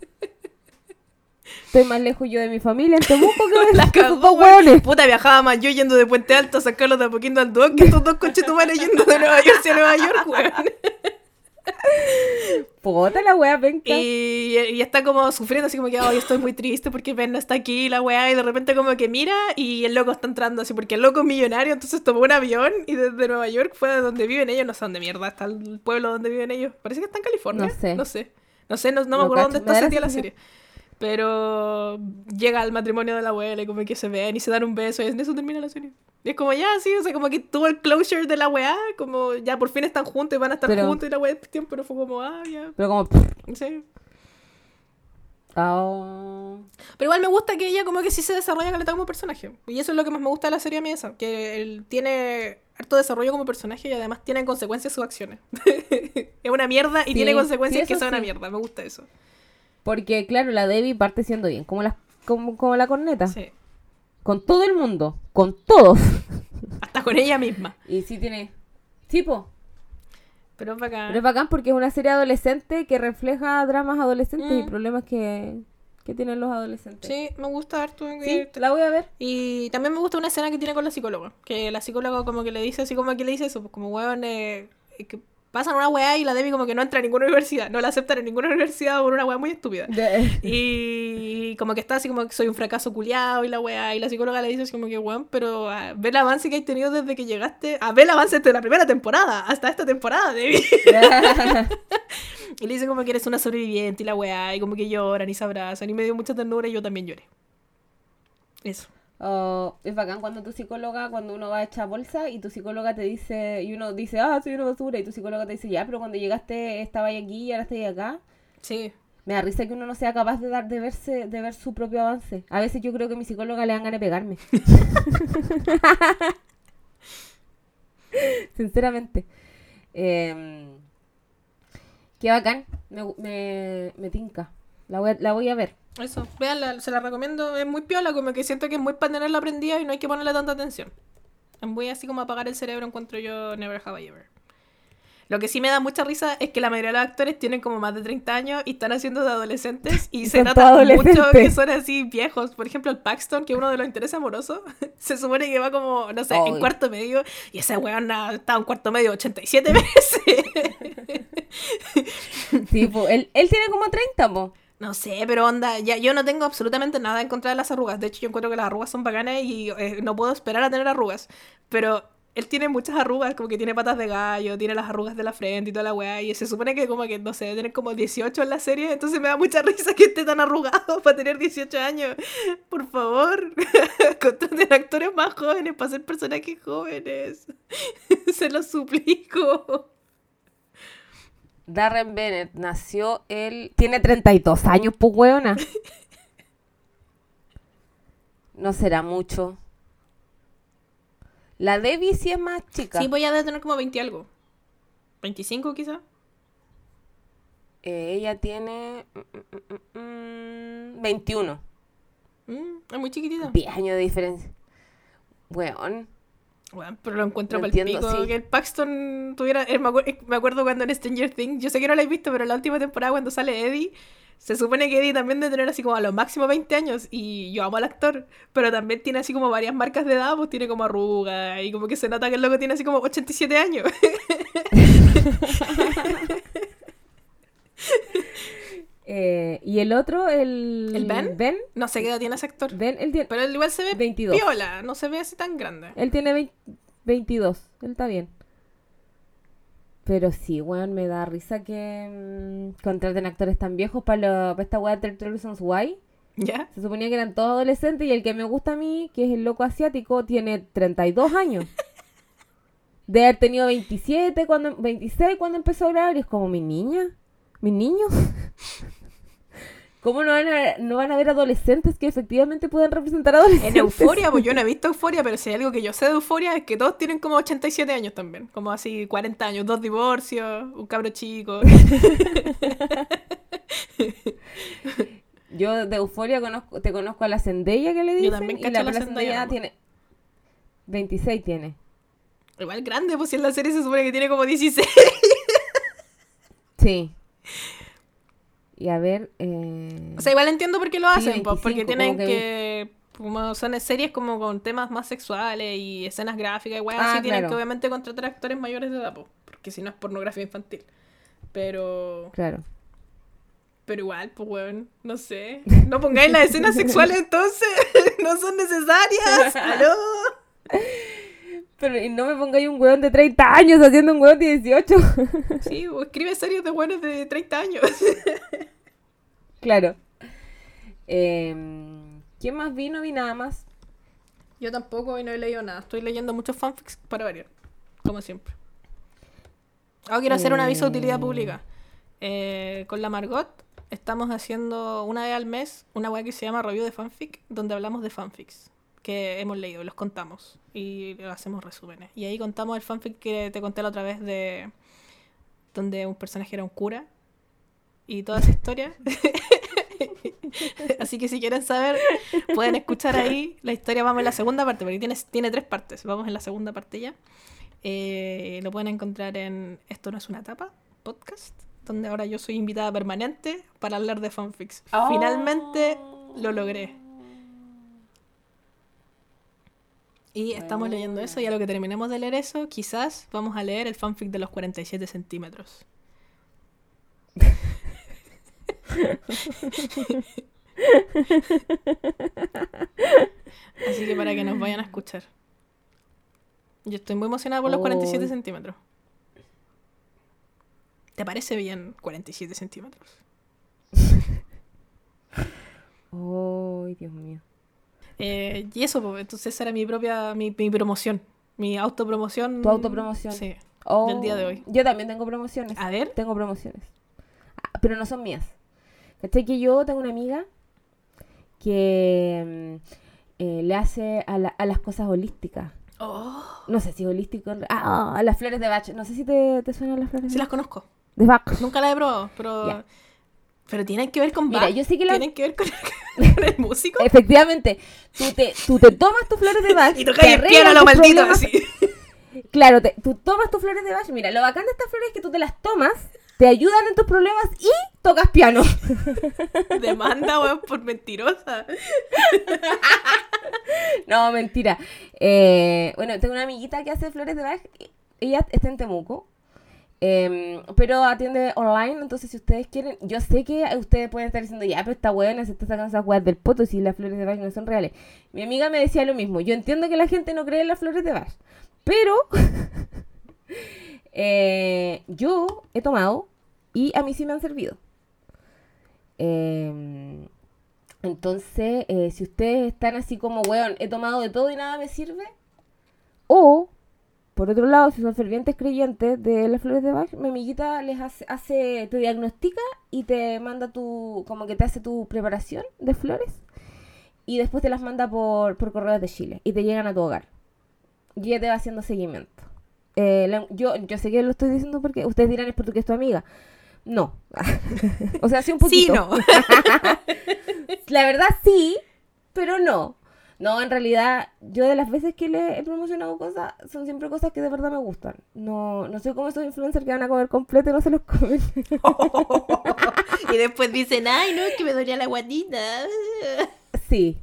Estoy más lejos yo de mi familia en Temuco que La cagó, dos hueones. Puta, viajaba más yo yendo de Puente Alto a sacarlos de a poquito al Duoc que estos dos conchetumares yendo de Nueva Jersey a Nueva York, weón. Puta la wea penca. Y, y está como sufriendo así como que, ay, estoy muy triste porque Ben no está aquí, la weá, y de repente como que mira y el loco está entrando así porque el loco es millonario, entonces tomó un avión y desde Nueva York fue de donde viven ellos, no sé dónde mierda está el pueblo donde viven ellos, parece que está en California, No sé. no sé, no sé, no, no me acuerdo dónde está sentida la serie. Pero llega al matrimonio de la abuela y como que se ven y se dan un beso y en eso termina la serie. Y es como ya, sí, o sea, como que tuvo el closure de la weá, como ya por fin están juntos y van a estar Pero- juntos y la weá tiempo, pero fue como, ah, ya, Pero como. sí. Ah. Pero igual me gusta que ella como que sí se desarrolla caleta como personaje. Y eso es lo que más me gusta de la serie a mí esa. Que él tiene harto desarrollo como personaje y además tiene consecuencias sus acciones. es una mierda y Sí, tiene sí, consecuencias que son una mierda. Me gusta eso. Porque, claro, la Debbie parte siendo bien, como la, como, como la corneta. Sí. Con todo el mundo, con todos. Hasta con ella misma. Y sí tiene. Tipo. Pero es bacán. Pero es bacán porque es una serie adolescente que refleja dramas adolescentes y Mm. problemas que, que tienen los adolescentes. Sí, me gusta harto. Sí, la voy a ver. Y también me gusta una escena que tiene con la psicóloga. Que la psicóloga como que le dice así como que le dice eso. Pues como, weón, eh, eh, que pasan una weá y la Demi como que no entra a ninguna universidad, no la aceptan en ninguna universidad por una weá muy estúpida. De- Y como que está así como que soy un fracaso culiado y la weá, y la psicóloga le dice así como que weón, pero ah, ve el avance que has tenido desde que llegaste, a ver el avance desde la primera temporada, hasta esta temporada, Demi. Y le dice como que eres una sobreviviente y la weá, y como que lloran y se abrazan, y me dio mucha ternura y yo también lloré. Eso. Oh, es bacán cuando tu psicóloga, cuando uno va a echar bolsa y tu psicóloga te dice, y uno dice, ah, soy una basura, y tu psicóloga te dice, ya, pero cuando llegaste estaba ahí aquí y ahora estoy acá. Sí. Me da risa que uno no sea capaz de dar, de verse, de ver su propio avance. A veces yo creo que mi psicóloga le dan ganas de pegarme. Sinceramente. Eh, qué bacán. Me, me, me tinca. La voy, a, la voy a ver. Eso, véanla, se la recomiendo, es muy piola, como que siento que es muy para tenerla aprendida y no hay que ponerle tanta atención. Muy así como apagar el cerebro, encuentro yo Never Have I Ever. Lo que sí me da mucha risa es que la mayoría de los actores tienen como más de 30 años y están haciendo de adolescentes y se Son nota todos mucho que son así viejos. Por ejemplo, el Paxton, que es uno de los intereses amorosos, se supone que va como, no sé, en Ay. cuarto medio y ese weón ha estado en cuarto medio 87 veces. Sí, po, él, él tiene como 30, po. No sé, pero onda, ya, yo no tengo absolutamente nada en contra de las arrugas. De hecho, yo encuentro que las arrugas son bacanas y eh, no puedo esperar a tener arrugas. Pero él tiene muchas arrugas, como que tiene patas de gallo, tiene las arrugas de la frente y toda la weá. Y se supone que como que, no sé, tener como 18 en la serie. Entonces me da mucha risa que esté tan arrugado para tener 18 años. Por favor, contraten actores más jóvenes para ser personajes jóvenes. se los suplico. Darren Bennett nació él. Tiene 32 años, pues, weona. No será mucho. La Debbie sí es más chica. Sí, voy a debe tener como 20 y algo. 25 quizá. Eh, ella tiene. mm, mm, mm, mm, 21. Mm, es muy chiquitita. 10 años de diferencia. Weón. Bueno, pero lo encuentro para el pico. sí. Que el Paxton tuviera. eh, me, eh, me acuerdo cuando en Stranger Things. Yo sé que no lo habéis visto, pero en la última temporada, cuando sale Eddie, se supone que Eddie también debe tener así como a lo máximo 20 años. Y yo amo al actor, pero también tiene así como varias marcas de edad, pues tiene como arruga. Y como que se nota que el loco tiene así como 87 años. Eh, y el otro, el. ¿El Ben? Ben. no sé qué edad tiene ese actor. Ben, él tiene, Pero él igual se ve 22. piola, no se ve así tan grande. él tiene 20 22. Él está bien. Pero sí, weón, me da risa que mm, contraten actores tan viejos para, para esta weá de 13 Reasons Why. ¿Ya? Se suponía que eran todos adolescentes y el que me gusta a mí, que es el loco asiático, tiene 32 años. De haber tenido 27, cuando, 26 cuando empezó a grabar y es como, mi niña, mis niños. ¿Cómo no van, a, no van a ver adolescentes que efectivamente puedan representar adolescentes? En Euforia, pues yo no he visto Euforia, pero si hay algo que yo sé de Euforia es que todos tienen como 87 años también. Como así 40 años, dos divorcios, un cabro chico. Yo de Euforia conozco, te conozco a la Zendaya que le dicen. también y la, la Zendaya, po. tiene 26 tiene. Igual grande, pues si en la serie se supone que tiene como 16. Sí. Y a ver, eh... O sea, igual entiendo por qué lo Sí, hacen, pues, porque 25, tienen que... Como son series como con temas más sexuales y escenas gráficas y weas Ah, así, tienen que obviamente contratar actores mayores de edad, pues, porque si no es pornografía infantil. Pero... claro. Pero igual, pues weón, no sé. No pongáis las escenas sexuales entonces, no son necesarias. ¿Aló? Pero y no me pongáis un weón de 30 años haciendo un weón de 18. Sí, o escribe series de buenos de 30 años. claro. Em, ¿Quién más vi? No vi nada más. Yo tampoco y no he leído nada. Estoy leyendo muchos fanfics para variar, como siempre. Ahora quiero hacer un aviso de utilidad Mm. pública. Eh, con la Margot estamos haciendo una vez al mes una web que se llama Review de Fanfic, donde hablamos de fanfics que hemos leído, los contamos y hacemos resúmenes. Y ahí contamos el fanfic que te conté la otra vez de donde un personaje era un cura y toda esa historia. Así que si quieren saber, pueden escuchar ahí la historia. Vamos en la segunda parte, porque tiene, tiene tres partes. Vamos en la segunda parte ya. Eh, lo pueden encontrar en Esto no es una tapa, podcast, donde ahora yo soy invitada permanente para hablar de fanfics. Finalmente lo logré. Y estamos leyendo eso y a lo que terminemos de leer eso, quizás vamos a leer el fanfic de los 47 centímetros. Así que para que nos vayan a escuchar. Yo estoy muy emocionada por los 47 Uy. centímetros. ¿Te parece bien 47 centímetros? Ay, Dios mío. Eh, y eso, pues, entonces esa era mi propia, mi, mi promoción. Mi autopromoción. Tu autopromoción. Sí. Oh, Del día de hoy. Yo también tengo promociones. A ver. Tengo promociones. Ah, Pero no son mías. ¿Cachai? Que yo tengo una amiga que mm, eh, le hace a, la- a las cosas holísticas. Oh, No sé si holístico. Ah, a las flores de Bach. No sé si te, te suenan las flores sí de las Bach. conozco. De Bach. Nunca las he probado, pero. Pero tienen que ver con Mira, Bach. yo sé que las- Tienen que ver con, con el músico. Efectivamente, tú te, tú te tomas tus flores de Bach. y tocas el piano a lo maldito problemas. así. Claro, te- tú tomas tus flores de Bach. Mira, lo bacán de estas flores es que tú te las tomas, te ayudan en tus problemas y tocas piano. Demanda, weón, por mentirosa. No, mentira. Eh, bueno, tengo una amiguita que hace flores de Bach. Ella está en Temuco. Em, pero atiende online, entonces si ustedes quieren, yo sé que ustedes pueden estar diciendo, ya, pero esta buena se está sacando esas weas del poto si las flores de Bach no son reales. Mi amiga me decía lo mismo, yo entiendo que la gente no cree en las flores de Bach, pero eh, yo he tomado y a mí sí me han servido. Em, entonces, eh, si ustedes están así como, weón, he tomado de todo y nada me sirve, o, por otro lado, si son fervientes creyentes de las flores de Bach, mi amiguita les hace, hace, te diagnostica y te manda tu, como que te hace tu preparación de flores y después te las manda por, por correos de Chile y te llegan a tu hogar. Y ella te va haciendo seguimiento. Eh, la- yo, yo sé que lo estoy diciendo porque ustedes dirán es porque es tu amiga. No. o sea, sí un Sí, poquito. no. La verdad sí, pero no. No, en realidad, yo de las veces que le he promocionado cosas, son siempre cosas que de verdad me gustan. No, no soy como esos influencers que van a comer completo y no se los comen. y después dicen, ay, no, es que me dolía la guatita. sí,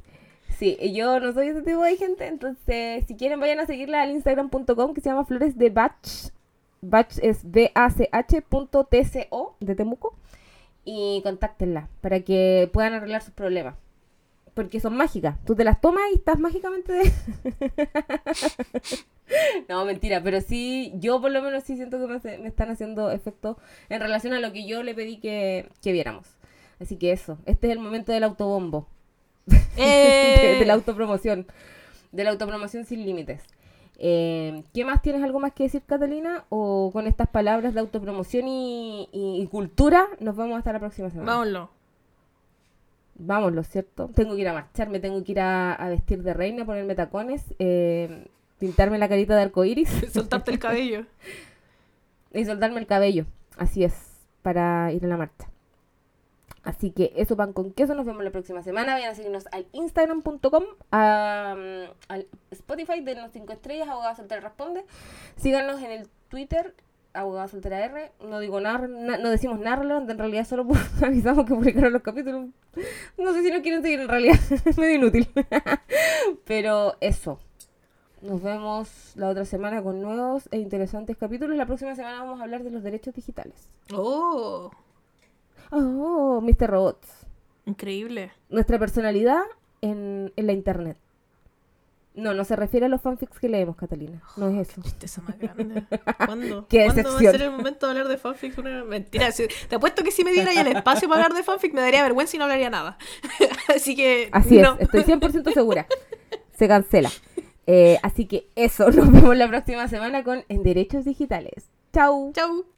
sí, y yo no soy ese tipo de gente, entonces si quieren vayan a seguirla al instagram.com que se llama Flores de Batch. Batch es B-A-C-H.tco de Temuco. Y contáctenla para que puedan arreglar sus problemas. Porque son mágicas. Tú te las tomas y estás mágicamente de... no, mentira, pero sí, yo por lo menos sí siento que me, me están haciendo efecto en relación a lo que yo le pedí que, que viéramos. Así que eso, este es el momento del autobombo, de, de la autopromoción, de la autopromoción sin límites. Eh, ¿Qué más tienes algo más que decir, Catalina? O con estas palabras de autopromoción y, y- y cultura, nos vamos hasta la próxima semana. Vámonos. Vámonos, ¿cierto? Tengo que ir a marchar, me tengo que ir a, a vestir de reina, ponerme tacones, eh, pintarme la carita de arcoiris Soltarte el cabello. y soltarme el cabello. Así es, para ir a la marcha. Así que eso, pan con queso. Nos vemos la próxima semana. Vayan a seguirnos al instagram.com, al Spotify, denos 5 estrellas. Abogada Soltera Responde. Síganos en el Twitter, Abogada Soltera R. No digo nada, na- no decimos nada relevante. En realidad, solo pu- avisamos que publicaron los capítulos. No sé si nos quieren seguir en realidad. Es medio inútil. Pero eso. Nos vemos la otra semana con nuevos e interesantes capítulos. La próxima semana vamos a hablar de los derechos digitales. Oh, Oh, Mr. Robots. increíble. Nuestra personalidad en, en la internet. No, no se refiere a los fanfics que leemos, Catalina. No es eso. Tristeza más grande. ¿Cuándo? Qué ¿Cuándo va a ser el momento de hablar de fanfic? Una mentira. si- te apuesto que si me diera el espacio para hablar de fanfic me daría vergüenza y no hablaría nada. Así que. Así no. es, estoy 100% segura. Se cancela. Eh, así que eso, nos vemos la próxima semana con En Derechos Digitales. Chau. Chau.